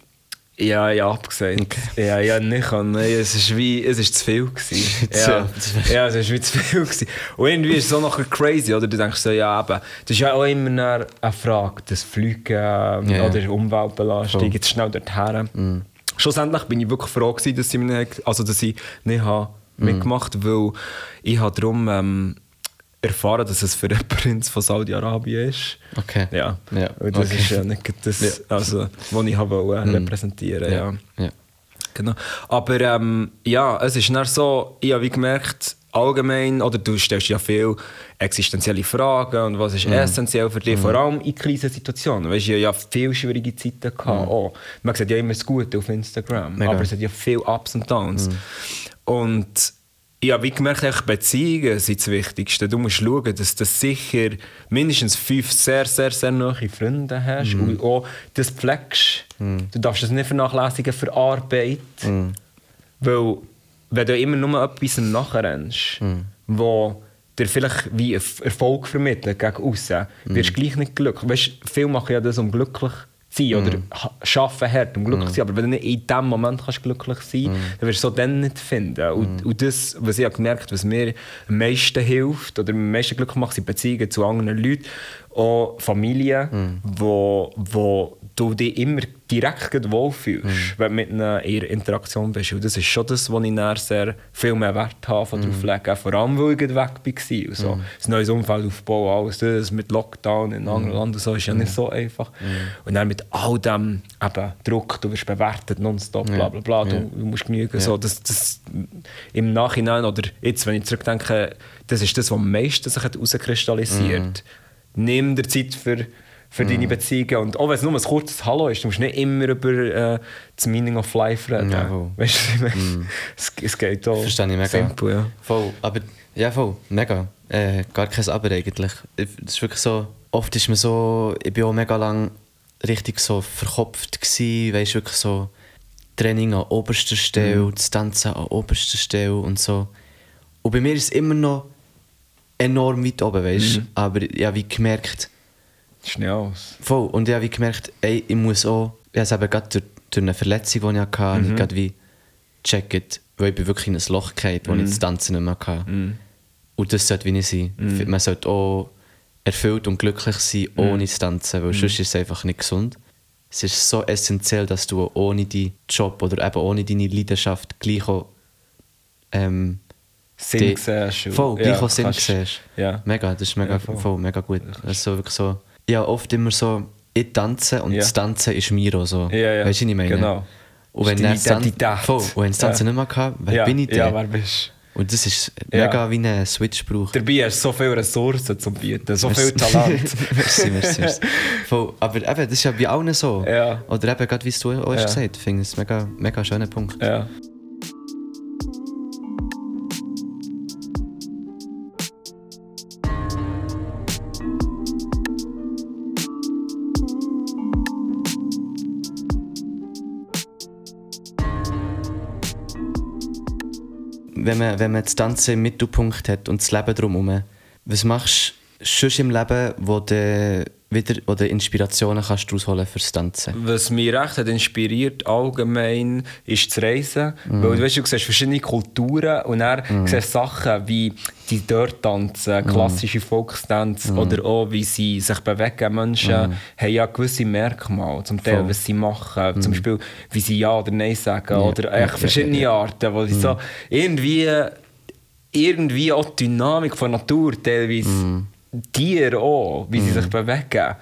ja, ja, abgesagt. Okay. Ja, ja, nicht. Nein, Es ist wie, es ist zu viel gewesen. ja, ja, es ist wie zu viel gewesen. Und irgendwie ist es so nachher crazy, oder? Du denkst so, ja, eben, das ist ja auch immer eine Frage, das Fliegen ähm, Ja. oder Umweltbelastung, Voll. jetzt schnell dorthin. Schlussendlich bin ich wirklich froh gewesen, dass ich, nicht, also dass ich nicht habe mitgemacht weil ich habe darum ähm, erfahren, dass es für einen Prinz von Saudi-Arabien ist. Okay. Ja, Ja, und das okay. ist ja nicht das, Ja. also, was ich habe wollen, repräsentieren ja. ja. Genau. Aber ähm, ja, es ist dann so, ich habe wie gemerkt, allgemein, oder du stellst ja viel existenzielle Fragen und was ist Mhm. essentiell für dich, vor allem in Krisensituationen. Weißt, du, ich hatte ja viel schwierige Zeiten. Gehabt, auch. Man sieht ja immer das Gute auf Instagram, Mhm. Mega. Mhm. aber es hat ja viel Ups und Downs. Und habe wie gemerkt, Beziehungen sind das Wichtigste. Du musst schauen, dass du sicher mindestens fünf sehr, sehr, sehr nahe Freunde hast Mhm. und auch das pflegst. Du darfst das nicht vernachlässigen für Arbeit. Mhm. Weil, wenn du immer nur etwas nachrennst, Mhm. wo dir vielleicht wie Erf- Erfolg vermittelt gegen außen, wirst du gleich nicht glücklich. Weißt, viele machen ja das, um glücklich zu sein oder ha- arbeiten hart, um glücklich zu sein. Aber wenn du nicht in dem Moment kannst glücklich sein kannst, dann wirst du es dann nicht finden. Und, und das, was ich habe gemerkt was mir am meisten hilft oder am meisten glücklich macht, sind Beziehungen zu anderen Leuten, auch Familien, wo, wo du dich immer direkt wohlfühlst, wenn du mit ihnen in ihrer Interaktion bist. Und das ist schon das, was ich sehr viel mehr Wert habe von drauf legen. Vor allem, weil ich weg war. Und so. Ein neues Umfeld aufbauen, alles das mit Lockdown in anderen Ländern und so, ist ja nicht so einfach. Und dann mit all dem eben, Druck, du wirst bewertet nonstop, bla bla bla, du, du musst genügen. So, das, das, Im Nachhinein, oder jetzt, wenn ich zurückdenke, das ist das, was am meisten sich herauskristallisiert. Nimm dir Zeit für für deine Mhm. Beziehungen. Und auch wenn es nur ein kurzes Hallo ist, du musst nicht immer über äh, das Meaning of Life reden. Ja, voll. weißt du, ich meine? es, es geht auch Verstehe ich mega. simpel, ja. Voll. Aber Ja, voll. Mega. Äh, gar kein Aber eigentlich. Es ist wirklich so, oft ist man so, ich bin auch mega lang richtig so verkopft gsi, weißt wirklich so Training an oberster Stelle, Mhm. das Tanzen an oberster Stelle und so. Und bei mir ist es immer noch enorm weit oben, weißt Mhm. Aber ich habe wie gemerkt, Schnell aus. voll, und ich habe wie gemerkt, ey, ich muss auch, ich habe es eben gerade durch, durch eine Verletzung, die ich hatte, Mhm. ich gerade wie gecheckt, weil ich bin wirklich in ein Loch gefallen, wo ich das Tanzen nicht mehr hatte. Mhm. Und das sollte wie nicht sein. Man sollte auch erfüllt und glücklich sein ohne das Tanzen, weil sonst ist es einfach nicht gesund. Es ist so essentiell, dass du ohne deinen Job oder eben ohne deine Leidenschaft gleich auch ähm, Sinn siehst. Voll, gleich ja, auch Sinn kannst- siehst. Ja. Mega, das ist mega, Ja, voll. voll. mega gut. Also wirklich so, ja, oft immer so, ich tanze und Ja. das Tanzen ist mir auch so. Ja, ja. Weißt du, was ich meine? Genau. Und wenn deine das Tan- Identität. voll, und wenn das Tanzen Ja. nicht mehr hatte, wer ja, bin ich denn? Ja, wer bist Und das ist mega wie ein Switch braucht. Dabei hast du so viele Ressourcen zum Bieten, so viel Merci. Talent. merci, merci, merci. Voll, aber eben, das ist ja bei allen so. Oder eben, gerade wie du auch hast gesagt ich finde es ein mega, mega schöner Punkt. Wenn, man, wenn man das Tanzen im Mittelpunkt hat und das Leben drumherum, was machst du sonst im Leben, wo du wieder oder Inspirationen kannst daraus holen fürs Tanzen? Was mich recht hat inspiriert allgemein, ist das Reisen. Mhm. Weil du, weißt, du siehst verschiedene Kulturen und dann siehst du Sachen wie die dort tanzen, Mhm. klassische Volkstanz oder auch wie sie sich bewegen. Menschen haben ja gewisse Merkmale, zum Teil, Mhm. Voll. was sie machen. Zum Beispiel, wie sie Ja oder Nein sagen. oder ja, echt ja, verschiedene ja, Mhm. Arten, wo sie so irgendwie, irgendwie auch die Dynamik von Natur teilweise Mhm. Tiere auch, wie sie sich bewegen.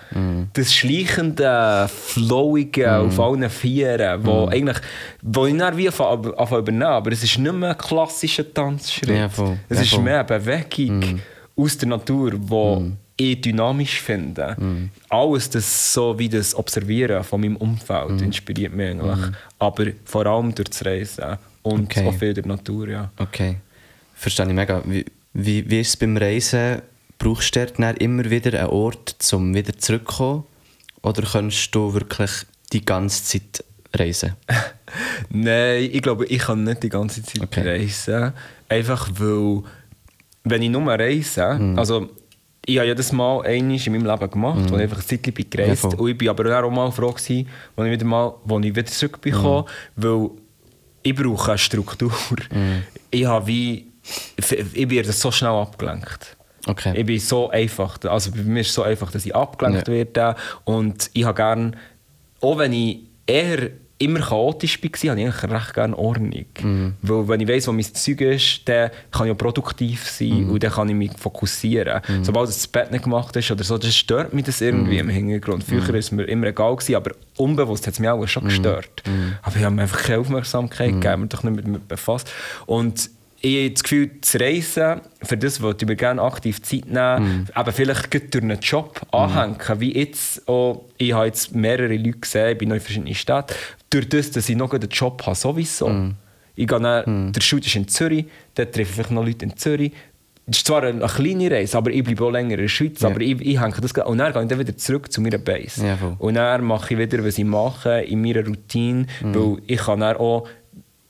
Das schleichende, flowige auf allen Vieren, wo eigentlich, wo ich dann wie anfange übernehmen, aber es ist nicht mehr ein klassischer Tanzschritt. Ja, voll. Es Ja, ist voll. mehr eine Bewegung aus der Natur, die ich dynamisch finde. Alles das so wie das Observieren von meinem Umfeld inspiriert mich eigentlich. Aber vor allem durch das Reisen und Okay. auch viel die Natur, ja. Okay, verstehe ich mega. Wie, wie, wie ist es beim Reisen? Brauchst du dann immer wieder einen Ort, um wieder zurückzukommen? Oder kannst du wirklich die ganze Zeit reisen? Nein, ich glaube, ich kann nicht die ganze Zeit Okay. reisen. Einfach weil, wenn ich nur reise, Mhm. also ich habe jedes Mal einmal in meinem Leben gemacht, wo ich einfach ein Zeitchen bin gereist Ja. Und ich bin aber auch mal froh gewesen, als ich wieder mal, wo ich wieder zurück bin Mhm. weil ich brauche eine Struktur. Ich habe wie, ich werde so schnell abgelenkt. Okay. Ich bin so einfach, also bei mir ist es so einfach, dass ich abgelenkt Ja. werde und ich habe gerne, auch wenn ich eher immer chaotisch war, habe ich eigentlich recht gerne Ordnung. Mhm. Weil wenn ich weiss, wo mein Zeug ist, dann kann ich auch produktiv sein Mhm. und dann kann ich mich fokussieren. Sobald das Bett nicht gemacht ist oder so, das stört mich das irgendwie Mhm. im Hintergrund. Früher war es mir immer egal, gewesen, aber unbewusst hat es mich auch Mhm. schon gestört. Aber ich habe mir einfach keine Aufmerksamkeit gegeben, mich doch nicht mit mir befasst. Und ich habe das Gefühl, das Reisen, für das würde ich mir gerne aktiv Zeit nehmen, aber vielleicht gerade durch einen Job anhängen, wie jetzt auch, ich habe jetzt mehrere Leute gesehen, ich bin noch in verschiedenen Städten, durch das, dass ich noch einen Job habe, sowieso. Ich gehe dann, Der Shoot ist in Zürich, dort treffe ich vielleicht noch Leute in Zürich. Es ist zwar eine, eine kleine Reise, aber ich bleibe auch länger in der Schweiz. Ja. Aber ich, ich hänge das Und dann gehe ich dann wieder zurück zu meiner Base. Ja, und dann mache ich wieder, was ich mache, in meiner Routine. Weil ich kann dann auch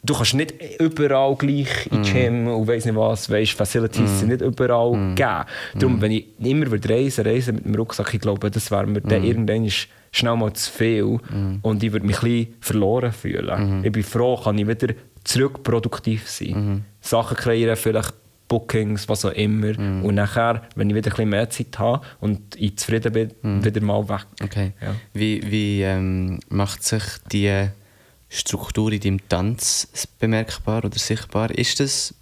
du kannst nicht überall gleich in die Gym und weiss nicht was, weißt, Facilities sind nicht überall gegeben. Darum, wenn ich immer würde reisen, reisen mit dem Rucksack, ich glaube, das wäre mir dann irgendwann schnell mal zu viel und ich würde mich ein bisschen verloren fühlen. Ich bin froh, kann ich wieder zurück produktiv sein. Sachen kreieren, vielleicht Bookings, was auch immer. Und nachher, wenn ich wieder ein bisschen mehr Zeit habe und ich zufrieden bin, wieder mal weg. Okay. Ja. Wie, wie ähm, macht sich die Struktur in deinem Tanz bemerkbar oder sichtbar? Ist das.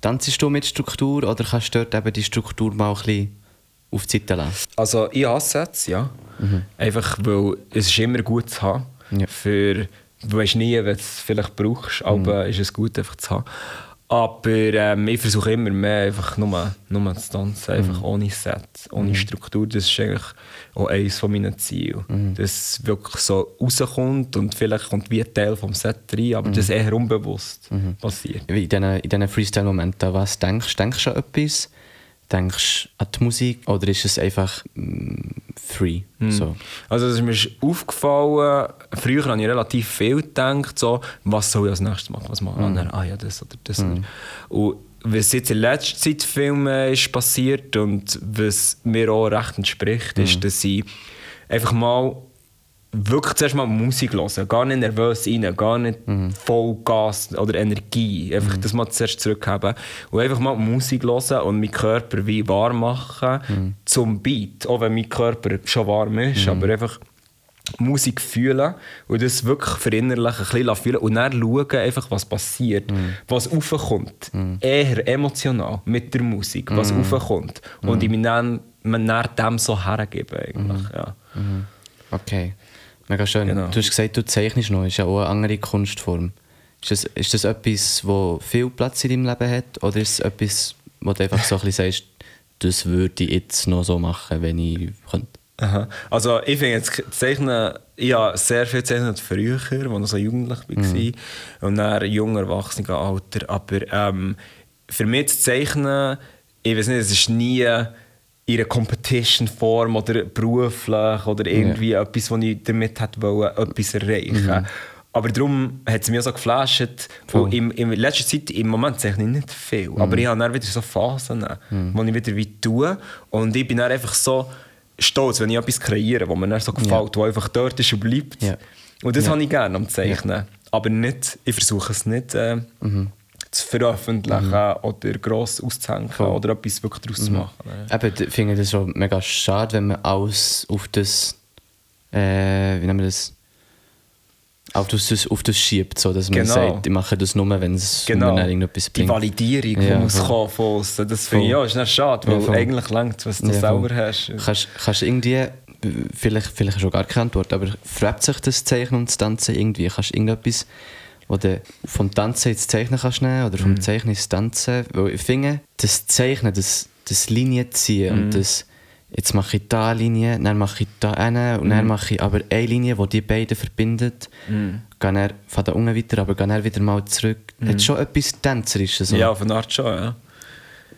Tanzest du mit Struktur oder kannst du dort eben die Struktur mal ein bisschen auf die Seite lassen? Also ich hasse es, ja. Einfach weil es ist immer gut zu haben. Ja. Für, du weißt nie, wenn du es vielleicht brauchst, aber ist es gut einfach zu haben. Aber ähm, ich versuche immer mehr einfach nur, nur zu tanzen, einfach ohne Set, ohne Struktur. Das ist eigentlich auch eines von meinen Zielen. Dass es wirklich so rauskommt und vielleicht kommt wie ein Teil vom Set rein, aber das eher unbewusst passiert. Wie in diesen, in Freestyle-Momenten, was denkst du? Denkst du an etwas? Denkst du an die Musik? Oder ist es einfach mm, free? So. Also es ist mir aufgefallen, früher habe ich relativ viel gedacht, so, was soll ich als nächstes machen, was mache ich? Mhm. Ah, ja, das oder das. Und was jetzt in letzter Zeit Filmen ist passiert und was mir auch recht entspricht, ist, dass ich einfach mal wirklich zuerst mal Musik hören, gar nicht nervös rein, gar nicht Mhm. voll Gas oder Energie, einfach das mal zuerst zurückhaben und einfach mal Musik hören und meinen Körper wie warm machen Mhm. zum Beat, auch wenn mein Körper schon warm ist, aber einfach Musik fühlen und das wirklich verinnerlichen, ein bisschen fühlen und dann schauen, einfach, was passiert, was raufkommt. Eher emotional mit der Musik, was raufkommt. Und ich mich dann, man dann dem so hergeben eigentlich. Ja. Okay. Mega schön. Genau. Du hast gesagt, du zeichnest noch. Ist ja auch eine andere Kunstform. Ist das, ist das etwas, das viel Platz in deinem Leben hat? Oder ist es etwas, wo du einfach so ein bisschen sagst, das würde ich jetzt noch so machen, wenn ich könnte? Aha. Also ich finde jetzt Zeichnen, ich habe sehr viel gezeichnet früher, als ich so jugendlich war und dann jung Erwachsenenalter, aber ähm, für mich zu zeichnen, ich weiß nicht, es ist nie in einer Competition-Form oder beruflich oder irgendwie etwas, wo ich damit hätte wollen, etwas erreichen Aber darum hat es mich auch so geflasht. Und im, in letzter Zeit, im Moment zeichne ich nicht viel. Aber ich habe dann wieder so Phasen, wo ich wieder wie tue. Und ich bin dann einfach so stolz, wenn ich etwas kreiere, wo mir dann so gefällt, wo einfach dort ist und bleibt. Ja. Und das habe ich gerne am Zeichnen. Aber nicht, ich versuche es nicht äh, zu veröffentlichen oder gross auszuhängen oder etwas wirklich daraus zu machen. Ja. Eben, ich finde das schon mega schade, wenn man alles auf das, äh, wie nennen wir das, auf das, auf das schiebt, so, dass man Genau. sagt, ich mache das nur, wenn es Genau. mir irgendetwas Die bringt. Validierung, Ja, die muss voll. kommen von. Das finde ich ja, ist schade, weil Ja, eigentlich längt was du Ja, selber voll. hast. Kannst, kannst du irgendwie, vielleicht, vielleicht schon gar keine Antwort, aber fragt sich das Zeichnen und das Tanzen irgendwie? Kannst du irgendetwas, wo du vom Tanzen ins Zeichnen kannst nehmen oder vom Mhm. Zeichnen ins Tanzen? Weil ich finde, das Zeichnen, das, das Linien ziehen Mhm. und das jetzt mache ich da eine Linie, dann mache ich da eine und Mhm. dann mache ich aber eine Linie, die die beiden verbindet. Mhm. Gehe dann von da unten weiter, aber gehe dann wieder mal zurück. Hat schon etwas Tänzerisches. So. Mhm. Ja, auf eine Art schon, ja.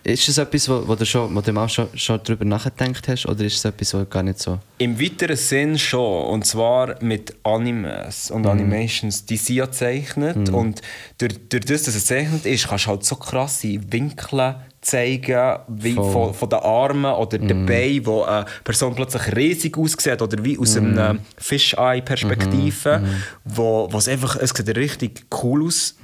Ist das etwas, wo, wo du, schon, wo du mal schon, schon darüber nachgedacht hast oder ist es etwas, was gar nicht so... Im weiteren Sinn schon. Und zwar mit Animes Mhm. und Animations. Die sind ja gezeichnet. Und durch, durch das, dass es gezeichnet ist, kannst du halt so krasse Winkel zeigen, wie Voll. Mhm. von, von den Armen oder den Beinen, wo eine Person plötzlich riesig aussieht oder wie aus Mhm. einer Fish-Eye-Perspektive, wo, wo es einfach, es sieht richtig cool aus.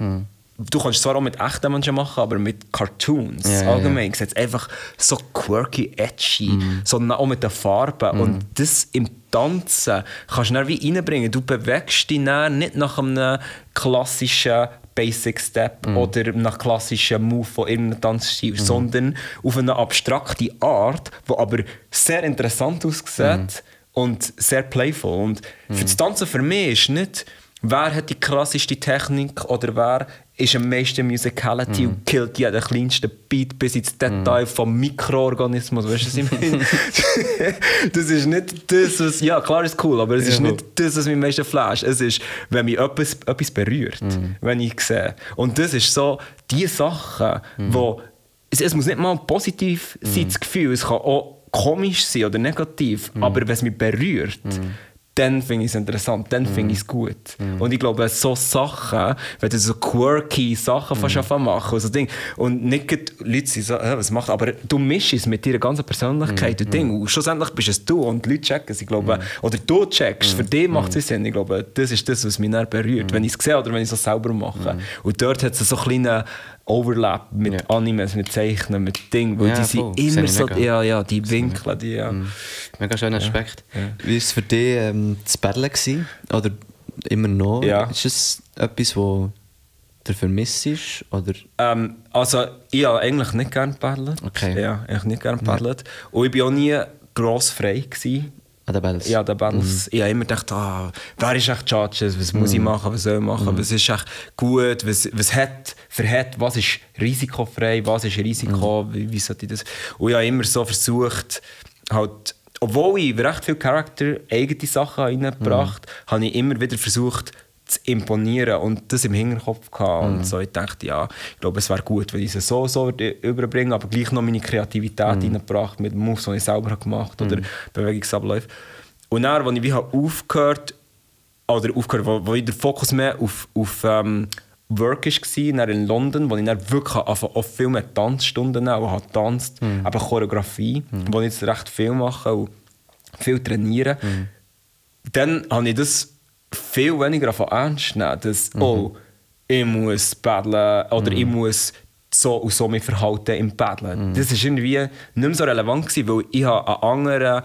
Mhm. Du kannst es zwar auch mit echten Menschen machen, aber mit Cartoons ja, allgemein sieht es einfach so quirky, edgy, Mhm. sondern auch mit den Farben. Und das im Tanzen kannst du dann wie reinbringen. Du bewegst dich dann nicht nach einem klassischen Basic Step Mhm. oder nach klassischen Move von irgendeinem Tanzstil, sondern auf eine abstrakte Art, die aber sehr interessant aussieht Mhm. und sehr playful. Und für das Tanzen für mich ist nicht, wer hat die krasseste Technik oder wer ist am meisten Musicality Mhm. und killt jeden kleinsten Beat bis ins Detail vom Mikroorganismus. Weißt du, was ich meine? das ist nicht das, was. Ja, klar ist cool, aber es ist Ja. nicht das, was mich am meisten flasht. Es ist, wenn mich etwas, etwas berührt, Mhm. wenn ich sehe. Und das ist so, die Sachen, Mhm. wo. Es, es muss nicht mal positiv sein, das Gefühl. Es kann auch komisch sein oder negativ. Mhm. Aber wenn es mich berührt, dann finde ich es interessant, dann finde ich es gut. Und ich glaube, so Sachen, wenn du so quirky Sachen fast anfangen machen, so Ding, und nicht Leute sind so, äh, was macht, aber du mischst es mit deiner ganzen Persönlichkeit und Ding, und schlussendlich bist es du und die Leute checken es, ich glaube, oder du checkst, für dich macht es Sinn, ich glaube, das ist das, was mich dann berührt, wenn ich es sehe oder wenn ich es selber mache. Und dort hat es so einen kleinen Overlap mit Ja. Animes, mit Zeichnen, mit Dingen, weil Ja, die sind immer so, mega. ja, ja, die Winkel, die, ja. Mega schöner Aspekt. Wie war es für dich ähm, das Paddeln? gewesen? Oder immer noch? Ja. Ist es etwas, wo du vermisst? Oder? Ähm, also, ich habe eigentlich nicht gerne gepaddelt. Okay. Ja, eigentlich nicht gerne gepaddelt. Und ich war auch nie gross frei. Gewesen. An den Bells. Ja, der Battles. Ich habe immer gedacht, ah, wer ist echt Judges? Was muss ich machen? Was soll ich machen? Was ist echt gut? Was, was hat, für hat, was ist risikofrei? Was ist Risiko? Wie, wie sollte ich das? Und ich habe immer so versucht, halt, obwohl ich recht viel Charakter, eigene Sachen reingebracht habe, habe ich immer wieder versucht, zu imponieren und das im Hinterkopf gehabt. Und so, ich dachte, ja, ich glaube, es wäre gut, wenn ich es so, so würde überbringen, aber gleich noch meine Kreativität reingebracht mit Moves, die ich selber habe gemacht oder Bewegungsabläufe. Und dann, als ich wie habe aufgehört oder aufgehört, wo, wo ich der Fokus mehr auf, auf ähm, Work war, in London, wo ich dann wirklich angefangen auch viel mehr Tanzstunden auch habe getanzt, eben Choreografie, wo ich jetzt recht viel mache und viel trainiere. Dann habe ich das viel weniger davon ernst nehmen, dass, oh, ich muss battlen oder ich muss so und so mich verhalten im Battlen. Das war irgendwie nicht mehr so relevant, gewesen, weil ich habe einen anderen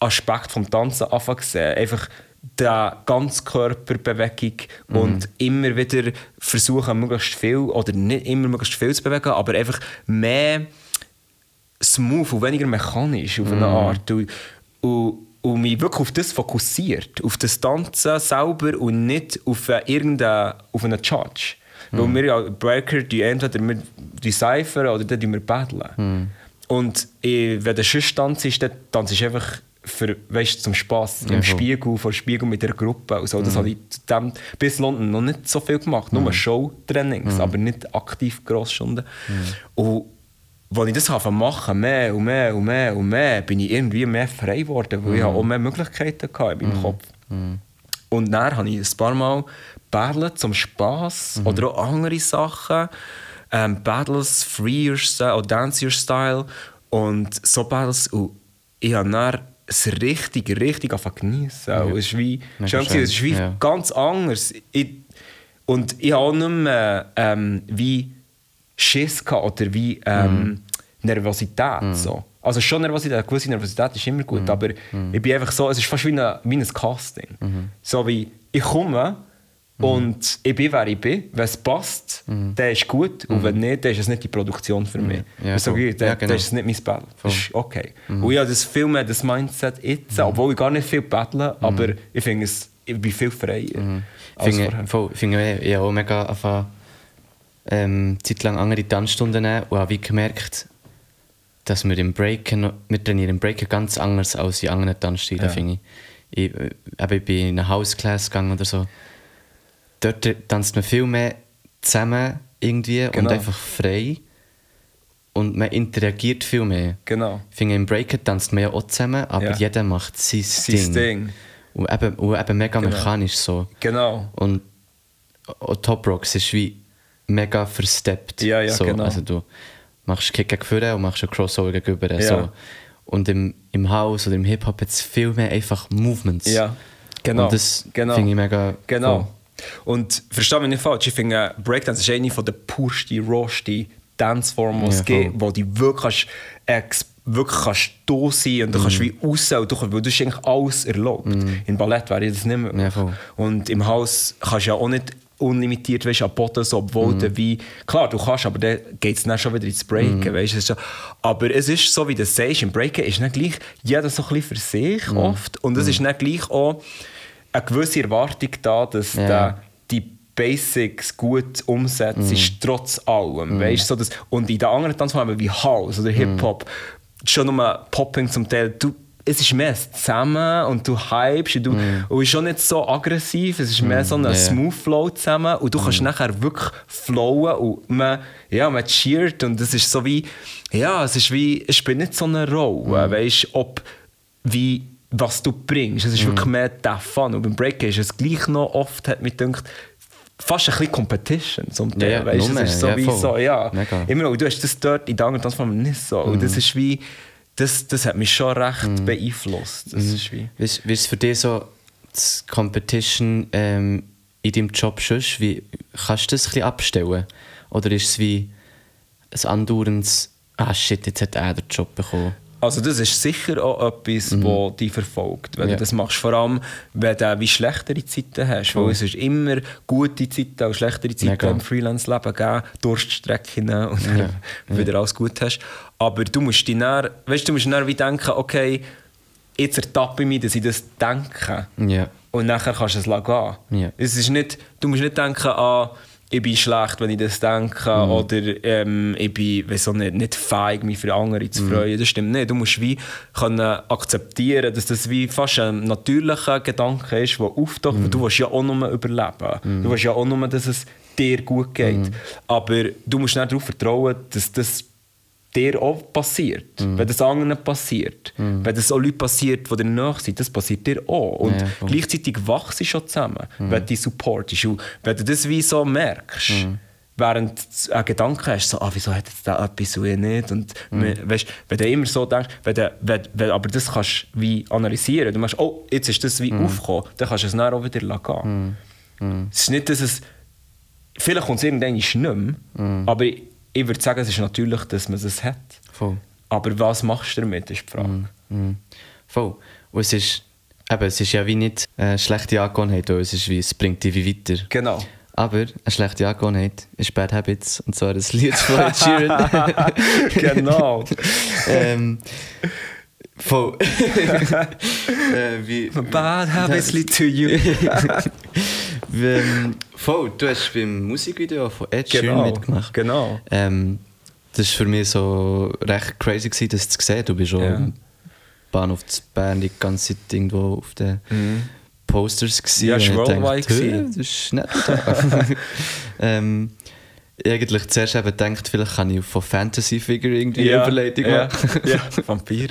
Aspekt vom Tanzen anfangen gesehen. Einfach die Ganzkörperbewegung und immer wieder versuchen, möglichst viel, oder nicht immer möglichst viel zu bewegen, aber einfach mehr smooth und weniger mechanisch auf eine Art. Und, und, und mich wirklich auf das fokussiert, auf das Tanzen selber und nicht auf äh, irgendeinen auf einen Judge. Weil wir ja Breaker, die entweder wir deciphern oder dann wir battlen. Und äh, wenn der Schuss tanzt, ist, dann tanzt ist einfach für, weißt, zum Spass im Spiegel, vor Spiegel mit der Gruppe. Und so. Das habe ich dem, bis London noch nicht so viel gemacht. Nur Showtrainings, aber nicht aktiv Grossstunden. Und als ich das habe machen, mehr und mehr und mehr und mehr, bin ich irgendwie mehr frei geworden, weil ich auch mehr Möglichkeiten hatte in meinem Kopf. Und dann habe ich ein paar Mal battlet zum Spass oder auch andere Sachen. Ähm, Battles, Free Your Style oder Dance Your Style und so Battles. Und ich habe dann es richtig, richtig geniessen. Ja. Es ist wie, schön, gewesen, es ist wie schön, ja. ganz anders. Ich, und ich habe auch nicht mehr ähm, wie Schiss gehabt oder wie ähm, Nervosität. So. Also schon Nervosität, eine gewisse Nervosität ist immer gut, aber ich bin einfach so, es ist fast wie, eine, wie ein Casting. So wie, ich komme und ich bin, wer ich bin. Wenn es passt, dann ist gut und wenn nicht, dann ist es nicht die Produktion für mich. Ja, so, voll. dann, Ja, genau. dann ist es nicht mein Battle. Das ist okay. Und ich habe das viel mehr das Mindset jetzt, obwohl ich gar nicht viel battle, aber ich finde es, ich bin viel freier als finde, vorher. voll, finde ich, ich habe auch mega angefangen, ähm, Zeit lang andere Tanzstunden nehmen und habe gemerkt, dass wir im Breaken, wir trainieren im Breaken ganz anders als in anderen Tanzstilen, Ja. finde ich. Ich, äh, ich bin in eine House-Class gegangen oder so. Dort tanzt man viel mehr zusammen irgendwie und Genau. einfach frei. Und man interagiert viel mehr. Genau. Ich finde, im Breaken tanzt man ja auch zusammen, aber Ja. jeder macht sein, Sein Ding. Ding. Und eben, und eben mega Genau. mechanisch so. Genau. Und auch Top Rocks ist wie mega versteppt. Ja, ja, so. genau. Also du machst Kick gegen vorne und machst einen Crossover gegenüber. Ja. So. Und im, im House oder im Hip-Hop hat es viel mehr einfach Movements. Ja, genau. Und das genau. finde ich mega Genau. cool. Und verstehe mich nicht falsch, ich finde, Breakdance ist eine der pursten, rawsten Danceformen, die es Ja, gibt, wo du wirklich, kannst, wirklich kannst da sein und du Mhm. kannst wie raus, und du, kannst- weil du ist eigentlich alles erlaubt. In Ballett wäre das nicht mehr. Mhm. Ja, und im Haus kannst du ja auch nicht unlimitiert weißt, am Boden, so, obwohl Mhm. du wie... Klar, du kannst, aber dann geht es dann schon wieder ins Breaken. Mhm. Weißt, es schon, aber es ist so, wie du sagst, im Breaken ist nicht gleich jeder so ein bisschen für sich Mhm. oft und es ist nicht gleich auch eine gewisse Erwartung da, dass Ja. der, die Basics gut umsetzt, Mhm. ist trotz allem. Weißt, so das, und in den anderen Tanzformen wie House oder Hip-Hop, schon nur Popping zum Teil, du, es ist mehr zusammen und du hypst und du und es ist schon nicht so aggressiv, es ist mehr so ein ja. Smooth Flow zusammen und du kannst nachher wirklich flowen und man, ja, man cheert und es ist so wie, ja, es ist wie, es spielt nicht so eine Rolle, weißt, ob, wie, was du bringst, es ist wirklich mehr der Fun und beim Breaking ist es gleich noch oft, hat mich gedacht, fast ein bisschen Competition zum Teil, ja, weißt, es ist so ja, wie voll. so, ja, Mega. immer noch, du hast das dort in den anderen Tanzformen nicht so und das ist wie, das, das hat mich schon recht beeinflusst, das ist wie... Wie ist, wie ist für dich so das Competition ähm, in deinem Job schon? Wie, kannst du das ein bisschen abstellen? Oder ist es wie ein andauerndes «Ah shit, jetzt hat er den Job bekommen»? Also das ist sicher auch etwas, mhm. das dich verfolgt, wenn Ja. du das machst. Vor allem, wenn du wie schlechtere Zeiten hast. Weil es ist immer gute Zeiten und schlechtere Zeiten Mega. im Freelance-Leben geben, Durststrecken und dann Ja. wieder alles gut hast. Aber du musst dich dann, weißt, du musst dann wie denken, okay, jetzt ertappe ich mich, dass ich das denke. Ja. Und nachher kannst du es gehen. Ja. Es ist nicht, du musst nicht denken, ah, ich bin schlecht, wenn ich das denke, Mhm. oder ähm, ich bin auch nicht, nicht fähig, mich für andere Mhm. zu freuen. Das stimmt nicht. Du musst wie können akzeptieren, dass das wie fast ein natürlicher Gedanke ist, der auftaucht. Mhm. weil Du willst ja auch nur überleben. Du willst ja auch nur, dass es dir gut geht. Mhm. Aber du musst nicht darauf vertrauen, dass das dir auch passiert. Mhm. Wenn das anderen passiert. Wenn das auch Leute passiert, die dir nahe sind, das passiert dir auch. Und Ja, gleichzeitig wachst du schon zusammen, Mhm. wenn du dich supportest. Und wenn du das wie so merkst, Mhm. während du einen Gedanken hast, so, ah, wieso hat jetzt der etwas und ich nicht? Und Mhm. we- weißt, wenn du immer so denkst, wenn du, wenn, wenn, aber das kannst du wie analysieren. Du meinst, oh, jetzt ist das wie Mhm. aufgekommen, dann kannst du es dann auch wieder gehen. Es ist nicht, dass es. Vielleicht kommt es irgendwann nicht mehr, Mhm. aber ich, würde sagen, es ist natürlich, dass man es hat. Voll. Aber was machst du damit, ist die Frage. Mhm. Voll. Und es ist, eben, es ist ja wie nicht eine schlechte Angewohnheit, es ist wie, es bringt dich wie weiter. Genau. Aber eine schlechte Angewohnheit ist Bad Habits, und zwar das Lied von Ed Sheeran. genau. ähm, voll. äh, wie, Bad habits lead to you. ähm, voll, du hast beim Musikvideo von Ed Sheeran genau. mitgemacht. Genau. Ähm, das war für mich so recht crazy, gewesen, das zu sehen. Du bist schon Ja. Bahnhof zu Bern die ganze Zeit irgendwo auf den Posters. Gewesen, Ja, ich war. Das ist nicht ähm, Eigentlich zuerst eben gedacht, vielleicht kann ich von Fantasy-Figure irgendwie eine Überleitung ja, machen. ja. Vampir.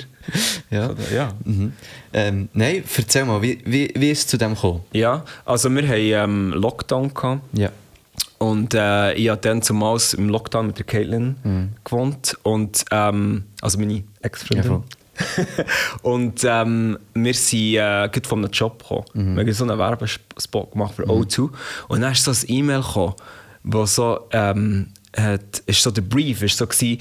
ja. Oder- ja. Mhm. Ähm, nein, erzähl mal, wie, wie, wie ist es zu dem gekommen? Ja, also wir hatten ähm, Lockdown. Gehabt. Ja. Und äh, ich habe dann zumals im Lockdown mit der Caitlin Mhm. gewohnt. Und, ähm, also meine Ex-Freundin. Ja, und ähm, wir sind äh, gerade von einem Job gekommen. Mhm. Wir haben so einen Werbespot gemacht für O2. Und dann ist so ein E-Mail gekommen, wo so, ähm, hat, ist so der Brief ist so gewesen,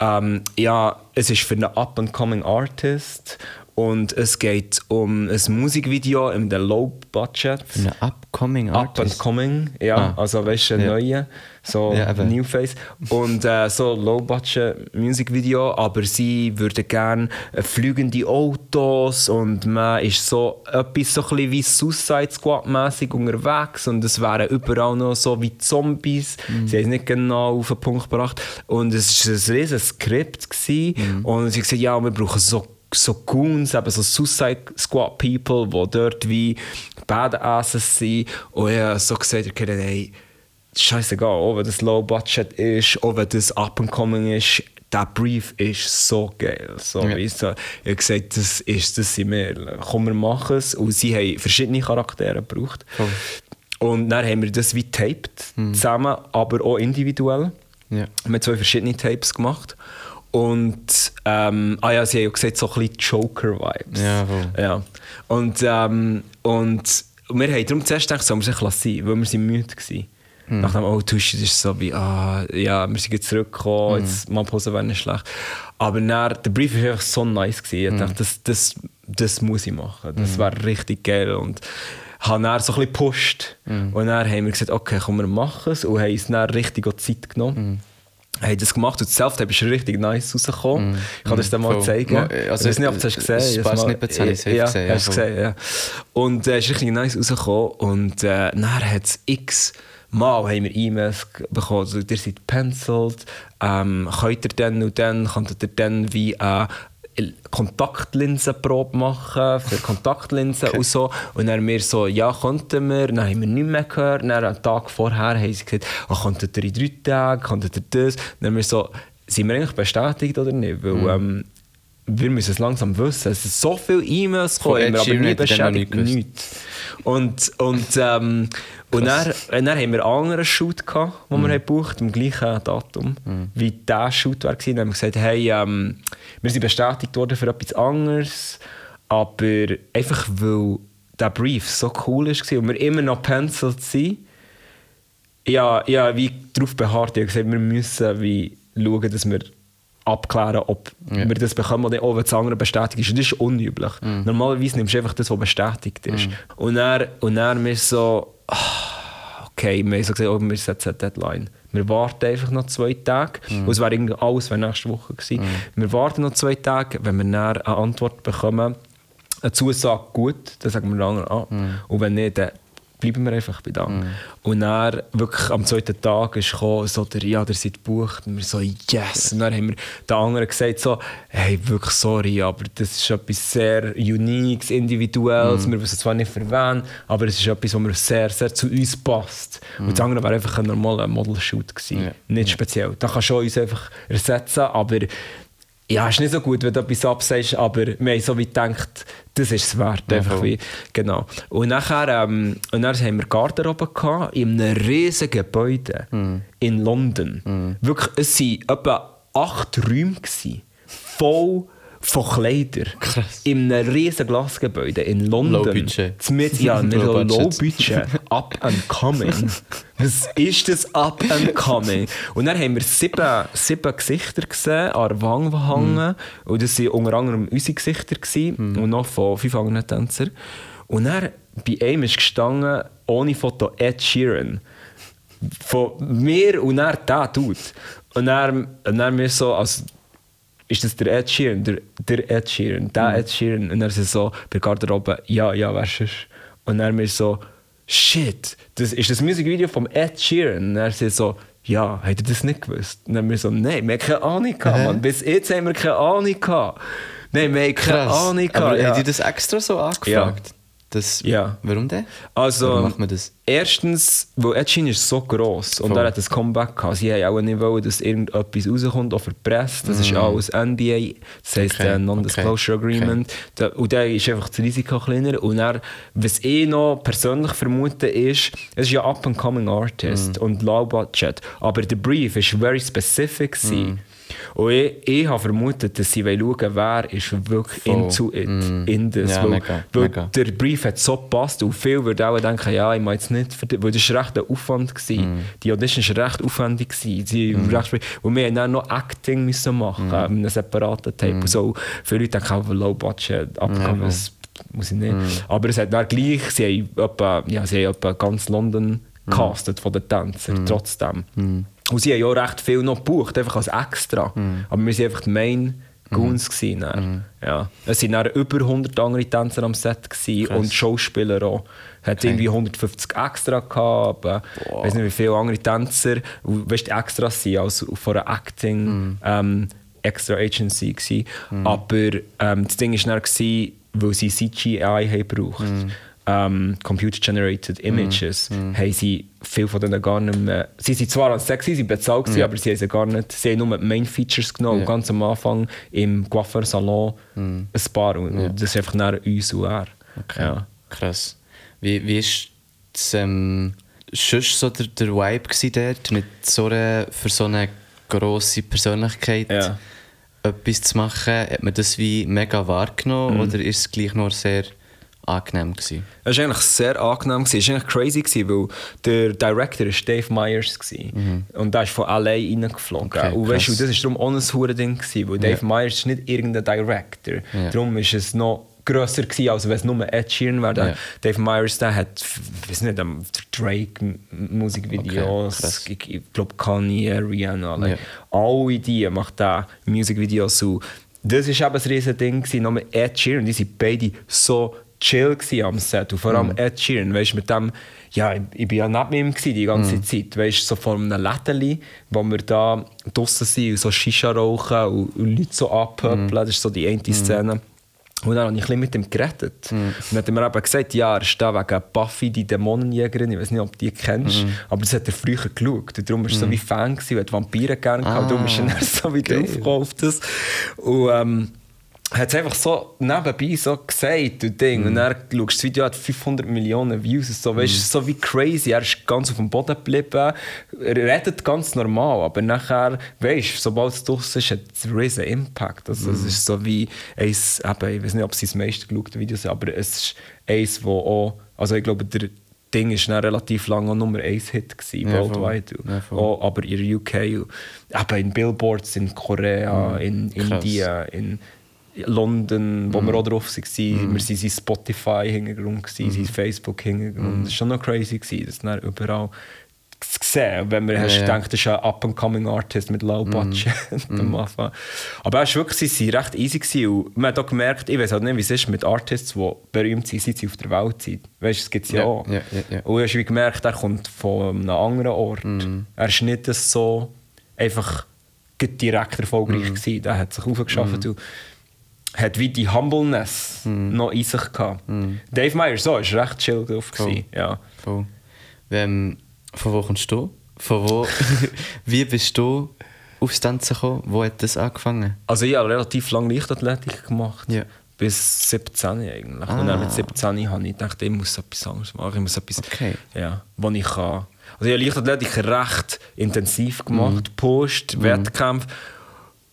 ähm, ja, es ist für einen up-and-coming Artist und es geht um ein Musikvideo in der Low Budget. Für einen upcoming Up Artist. and Coming, ja, Ah. also weißt du, ein Ja. neuer, so Ja. New Face. Und äh, so Low-Budget Musikvideo, aber sie würden gerne fliegende Autos und man ist so etwas so ein bisschen wie Suicide Squad-mäßig unterwegs und es wären überall noch so wie Zombies. Mhm. Sie haben es nicht genau auf den Punkt gebracht. Und es war ein riesiges Skript gewesen. Mhm. und sie haben gesagt, ja, wir brauchen so so Goons, eben so Suicide Squad People, die dort wie Badasses sind. Und ich habe so gesagt, okay, hey, scheißegal, wenn das Low Budget ist, wenn das Up and Coming ist, der Brief ist so geil. So, Ja. weißt du, ich habe gesagt, das ist das sind wir. Komm, wir machen es. Und sie haben verschiedene Charaktere gebraucht. Voll. Und dann haben wir das wie taped, zusammen, aber auch individuell. Ja. Wir haben zwei verschiedene Tapes gemacht. Und ähm, ah ja, sie haben ja gesagt, so ein bisschen Joker-Vibes. Ja, voll. ja. Und, ähm, und wir haben darum zuerst gedacht, sollen wir es lassen, weil wir sind müde waren. Mhm. Nach dem oh, Tuschen ist es so wie, ah, ja, wir sind jetzt zurückgekommen, Mhm. jetzt mal Pause wäre nicht schlecht. Aber dann, der Brief war einfach so nice. Gewesen. Ich dachte, das, das, das muss ich machen. Das wäre richtig geil. Und habe dann so ein bisschen gepusht. Mhm. Und dann haben wir gesagt, okay, komm, wir machen es. Und haben uns dann richtig Zeit genommen. Haben das gemacht und das Self-Tape ist richtig nice rausgekommen. Ich kann das dir mal Voll. zeigen. Also, ich weiß nicht, ob du es gesehen hast. Mal- Snippets habe ich ja, gesehen, ja, hast gesehen, ja. Und es äh, ist richtig nice rausgekommen. Und äh, dann hat es x Mal haben wir E-Mails bekommen. Also, ihr seid penciled. Ähm, könnt ihr dann und dann, könnt ihr dann wie eine Kontaktlinsenprobe machen für Kontaktlinsen und so. Und dann wir so, ja, konnten wir. Dann haben wir nichts mehr gehört. Dann einen Tag vorher haben sie gesagt, oh, konntet ihr in drei Tagen, konntet ihr das? Dann haben wir so, sind wir eigentlich bestätigt oder nicht? Weil, Mhm. ähm, wir müssen es langsam wissen. Es sind so viele E-Mails gekommen, wir aber Sheeran nie gewusst. Nichts. Und, und, ähm, und dann, und dann haben wir einen anderen Shoot gehabt, den Mhm. wir haben gebucht am gleichen Datum, wie dieser Shoot war. Dann haben wir gesagt, hey, ähm, wir sind bestätigt worden für etwas anderes, aber einfach weil der Brief so cool war und wir immer noch penciled sind, ja, ja, wie darauf beharrt, ich habe gesagt, wir müssen wie schauen, dass wir abklären, ob Ja. wir das bekommen oder auch wenn das andere bestätigt ist. Und das ist unüblich. Normalerweise nimmst du einfach das, was bestätigt ist. Und dann, und dann wir so, ah, okay, wir haben so gesagt, oh, wir setzen eine Deadline. Wir warten einfach noch zwei Tage. Und es wäre irgendwie alles wäre nächste Woche gewesen. Wir warten noch zwei Tage, wenn wir dann eine Antwort bekommen, eine Zusage gut, dann sagen wir den anderen an. Und wenn nicht, dann bleiben wir einfach bei da. Und dann, wirklich am zweiten Tag ist gekommen, so der, ja, der seid gebucht. Und wir so, yes. Und dann haben wir den anderen gesagt, so, hey, wirklich sorry, aber das ist etwas sehr Uniques, Individuelles. Wir wissen zwar nicht für wen, aber es ist etwas, was mir sehr, sehr zu uns passt. Und das andere wäre einfach ein normaler Model-Shoot gewesen. Ja. Nicht speziell. Da kannst du uns einfach ersetzen, aber ja, ist nicht so gut, wenn du etwas absagst, aber wir haben so wie gedacht, das ist es wert. Einfach wie, genau. Und nachher, ähm, und dann haben wir Garderobe gehabt, in einem riesigen Gebäude Hm. in London. Wirklich, es waren etwa acht Räume, gewesen, voll von Kleidern. Krass. In einem riesigen Glasgebäude in London. Low Budget. Zumindest- Ja, nicht Low budget. low budget. Up and coming. Was ist das Up and coming? Und dann haben wir sieben, sieben Gesichter gesehen, an der Wange hängen. Und das waren unter anderem unsere Gesichter gewesen, und noch von fünf anderen Tänzern. Und dann bei einem ist gestanden, ohne Foto, Ed Sheeran. Von mir und dann der Dude. Und dann, und dann wir so, also, ist das der Ed Sheeran? Der, der Ed Sheeran, der Ed Sheeran. Und er ist so bei der Garderobe, ja, ja, weißt du. Und dann mir so, shit, das ist das Musikvideo vom Ed Sheeran. Und er ist so, ja, ihr das nicht gewusst? Und dann wir so, nein, wir haben keine Ahnung gehabt, Mann. Bis jetzt haben wir keine Ahnung gehabt. Nein, wir haben keine Ahnung gehabt. Aber ja. habt ihr das extra so angefragt? Das, Ja. Warum denn? Also, Warum macht man das? Erstens, weil Ed Sheeran ist so gross und Voll. er hat ein Comeback gehabt. Sie haben auch nicht wollen, dass irgendetwas rauskommt, auch Presse. Das ist alles NBA, das heisst Mm. Okay, äh, Non-Disclosure okay, Agreement. Da, und da ist einfach das Risiko kleiner. Und er, was ich noch persönlich vermute, ist, es ist ja Up-and-Coming Artist Mm. und Low Budget. Aber der Brief ist very specific. Mm. Und ich, ich habe vermutet, dass sie schauen wer ist wirklich Voll. into it, Mm. in das. Ja, weil, mega, weil mega. der Brief hat so gepasst und viele würden auch denken, ja, ich meine jetzt nicht, weil das war recht ein Aufwand. Gewesen. Die Audition war recht aufwendig. Gewesen. Sie recht, und wir mussten dann noch Acting müssen machen, äh, mit einem separaten Tape. Und So, viele Leute denken auch, low budget, abgekommen, das muss ich nicht. Aber es hat dann gleich, sie haben etwa, ja, sie haben etwa ganz London gecastet von den Tänzern, trotzdem. Und sie haben ja auch recht viel noch gebucht, einfach als extra. Aber wir waren einfach die Main Goons. gewesen dann. Ja. Es waren dann über 100 andere Tänzer am Set gewesen und Schauspieler auch. Hat irgendwie 150 extra gehabt, ich weiß nicht wie viele andere Tänzer. Weißt du, Extras sind also von einer Acting ähm, Extra Agency gewesen. Aber ähm, das Ding war dann, gewesen, weil sie CGI haben gebraucht. Ähm, Computer-generated Images, haben sie viel von denen gar nicht mehr. Sie sind zwar als sexy, sie bezahlt, gewesen, aber sie haben sie gar nicht. Sie haben nur die Main Features genommen. Ja. Ganz am Anfang im Coiffeur-Salon ein paar. Und das ist einfach nach uns und er. Okay. Ja. Krass. Wie, wie ist das, ähm, so der, der Vibe dort, mit so einer, für so eine grosse Persönlichkeit Ja. etwas zu machen? Hat man das wie mega wahrgenommen Mhm. oder ist es gleich nur sehr angenehm gewesen? Es war eigentlich sehr angenehm. gewesen. Es war eigentlich crazy, gewesen, weil der Director war Dave Myers gewesen. Und der ist von LA reingeflogen. Okay, und, weißt, du, das war darum auch ein hure Ding, gewesen, weil Dave Myers ist nicht irgendein Director. Ja. Darum war es noch grösser gewesen, als wenn es nur Ed Sheeran wäre. Ja. Dave Myers der hat, weiß nicht, Drake Musikvideos, Okay, ich, ich glaube Kanye, Rihanna, Ja. like, alle die macht da Musikvideos und das war eben ein riesen Ding, nur Ed Sheeran, die waren beide so chill am Set und vor allem Mhm. Ed Sheeran, weißt mit dem, ja, ich, ich bin ja nicht mit ihm gewesen, die ganze Mhm. Zeit, weißt so vor einem Lädeli, wo wir da draussen sind und so Shisha rauchen und, und Leute so abhöppeln, Mhm. das ist so die eine Szene. Und dann habe ich ein mit ihm geredet. Mhm. Und dann hat er mir eben gesagt, ja, er ist da wegen Buffy, die Dämonenjägerin. Ich weiß nicht, ob du die kennst. Mhm. Aber das hat er früher geschaut. Und darum war er so wie Fan, gewesen, hat Vampire gerne gehabt. Ah, darum ist er dann so wie geil. draufgekommen auf das. Und ähm, hat es einfach so nebenbei so gesagt und Ding. Mhm. Und dann schaust das Video, hat 500 Millionen Views. So, weißt, Mhm. so wie crazy. Er ist ganz auf dem Boden geblieben. Er redet ganz normal. Aber nachher, weißt du, sobald es draussen ist, hat es einen riesen Impact. Also, Mhm. Es ist so wie eins, eben, ich weiß nicht, ob es das meiste geschaute Video sind, aber es ist eins, wo auch, also ich glaube, der Ding war dann relativ lange auch Nummer 1 Hit gewesen, Ja, worldwide. Ja, auch, aber in der UK, eben in Billboards in Korea, in Mhm. Krass. Indien, in London, wo wir Mhm. auch drauf waren. Wir waren in Spotify-Hintergrund, Mhm. mhm. in Facebook-Hintergrund. Das war schon noch crazy, gewesen, dass dann überall zu sehen, wenn man hast ja. gedacht, das ist ein up-and-coming Artist mit low budget am Anfang. Aber es war wirklich, sie recht easy gewesen. und man hat auch gemerkt, ich weiß halt nicht, wie es ist mit Artists, die berühmt sind, seit sie auf der Welt sind. Weißt du, es gibt es ja, Ja, auch. ja, ja, ja. Und ich habe gemerkt, er kommt von einem anderen Ort. Er ist nicht so einfach direkt erfolgreich gewesen. Er hat sich aufgeschafft und hat wie die Humbleness noch in sich gehabt. Dave Meyer so ist recht chill drauf. Gewesen, Ja. Voll. Ähm, von wo kommst du? Von wo? Wie bist du aufs Tanzen gekommen? Wo hat das angefangen? Also ich habe relativ lange Leichtathletik gemacht. Ja. Bis 17 eigentlich. Und dann mit 17 habe ich gedacht, ich muss etwas anderes machen. Ich muss etwas, Okay. ja, wo ich kann. Also ich habe Leichtathletik recht intensiv gemacht. Post, Wettkämpfe.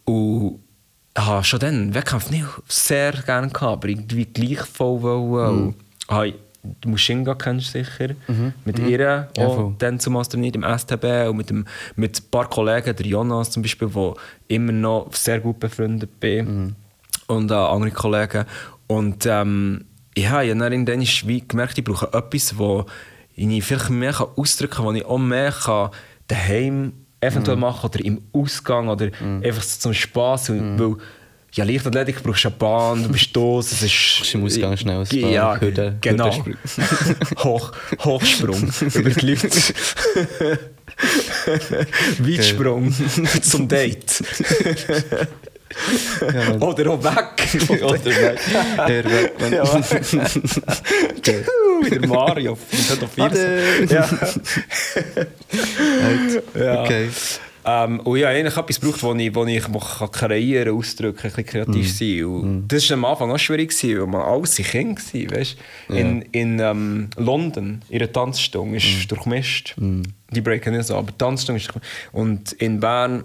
Und habe schon dann Wettkämpfe nicht sehr gerne gehabt, aber irgendwie gleich voll wollen. Und habe die Mushinga kennst du sicher. Mit ihr Ja, auch voll. dann zum trainiert im STB und mit, dem, mit ein paar Kollegen, der Jonas zum Beispiel, wo immer noch sehr gut befreundet bin. Und äh, andere Kollegen. Und ähm, ja, ich habe dann ist wie gemerkt, ich brauche etwas, wo ich vielleicht mehr ausdrücken kann, wo ich auch mehr kann daheim eventuell machen oder im Ausgang oder einfach so zum Spass. Weil ja, Leichtathletik brauchst du eine Bahn, du bist los, es ist... Brauchst im Ausgang schnell ein paar Ja, Hürden- genau. Hürdensprünge. Hoch, Hochsprung über die Leute. Weitsprung zum Date. Oder auch weg. Oder weg. Der weg. Ja. Juhu, der Mario. von Fierce. Ja. Ja. Okay. Ähm, und ja, eigentlich etwas braucht, wo ich, wo ich kann kreieren ausdrücken, ein bisschen kreativ sein. Und Das war am Anfang auch schwierig, gewesen, weil man alles sind Kinder war. Weißt? In, in ähm, London, ihre Tanzstunde ist durchmischt. Die breaken nicht so, aber die Tanzstunde ist durchmischt. Und in Bern,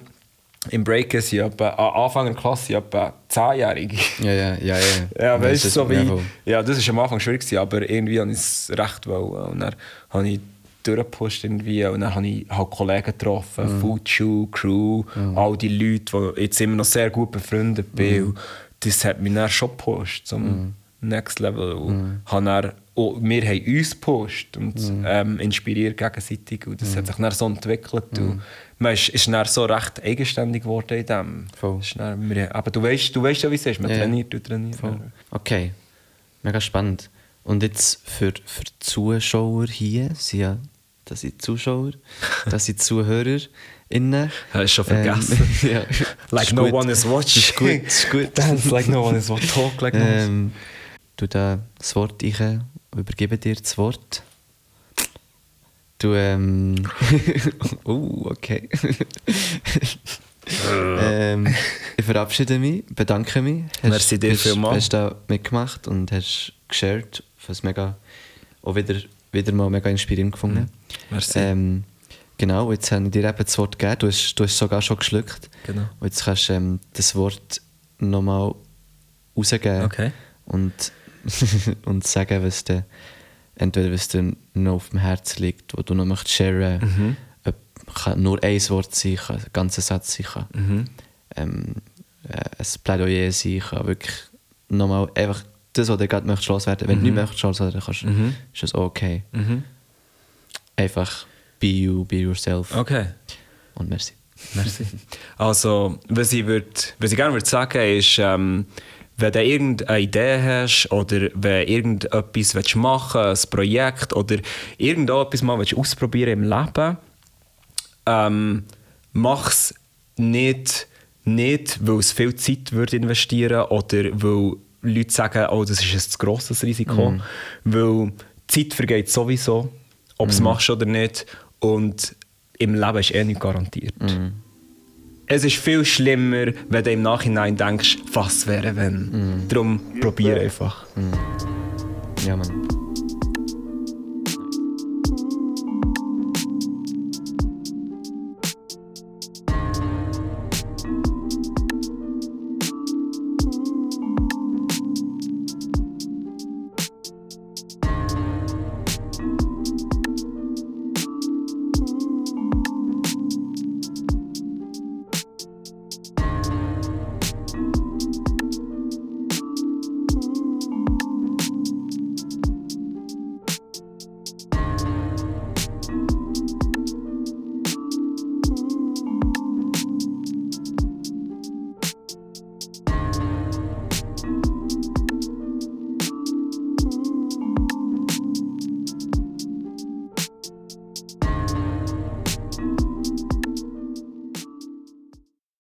im Breaken sind etwa, am Anfang der Klasse etwa 10-Jährige. Ja, ja, ja, ja. Ja, weißt du, das- so wie. ja, das war am Anfang schwierig, gewesen, aber irgendwie habe ich es recht wollen. Und dann habe ich durchgepusht irgendwie und dann habe ich halt Kollegen getroffen, Mhm. Foodshoe, Crew, all die Leute, die jetzt immer noch sehr gut befreundet bin. Mhm. Das hat mich dann schon gepusht zum Next Level. Und habe dann, und wir haben uns gepusht und Mhm. ähm, inspiriert gegenseitig. Und das hat sich dann so entwickelt. Und man ist, ist dann so recht eigenständig geworden in dem. Voll. Dann, wir, aber du weißt, du weißt ja, wie es ist. Man Ja. trainiert, du trainierst. Okay, mega spannend. Und jetzt für, für die Zuschauer hier, sind ja, das sind Zuschauer, das sind ZuhörerInnen. Hast du schon vergessen. Ähm, ja. Like no one is watching. Ist gut, ist gut. Dance like no one is watching. Talk like no one is Ähm, du da das Wort ich übergebe dir das Wort. Du, ähm. uh, okay. ähm, ich verabschiede mich, bedanke mich. Merci dir hast, vielmals. Hast da mitgemacht und hast geshared. Was mega, auch wieder, wieder mal mega inspirierend gefunden. Merci. Ähm, genau, jetzt habe ich dir eben das Wort gegeben. Du hast, du hast sogar schon geschluckt. Genau. Und jetzt kannst du ähm, das Wort nochmal rausgeben Okay. und, und sagen, was dir, entweder was dir noch auf dem Herzen liegt, wo du noch möchtest sharen. Mhm. Kann nur ein Wort sein, kann ein ganzer Satz sein, kann Mhm. ähm, äh, ein Plädoyer sein, kann wirklich nochmal einfach das, was du gerade möchtest loswerden. Wenn du nicht möchtest loswerden, kannst, Mhm. ist das okay. Mhm. Einfach be you, be yourself Okay. und merci. Merci. Also, was ich, würd, was ich gerne würde sagen, ist, ähm, wenn du irgendeine Idee hast oder wenn irgendetwas willst machen willst, ein Projekt oder irgendetwas mal willst ausprobieren im Leben, ähm, mach es nicht, nicht, weil es viel Zeit würde investieren oder weil Leute sagen, oh, das ist ein zu grosses Risiko. Weil Zeit vergeht sowieso, ob du es machst oder nicht. Und im Leben ist eh nicht garantiert. Es ist viel schlimmer, wenn du im Nachhinein denkst, was wäre wenn. Darum probier einfach. Ja, Mann.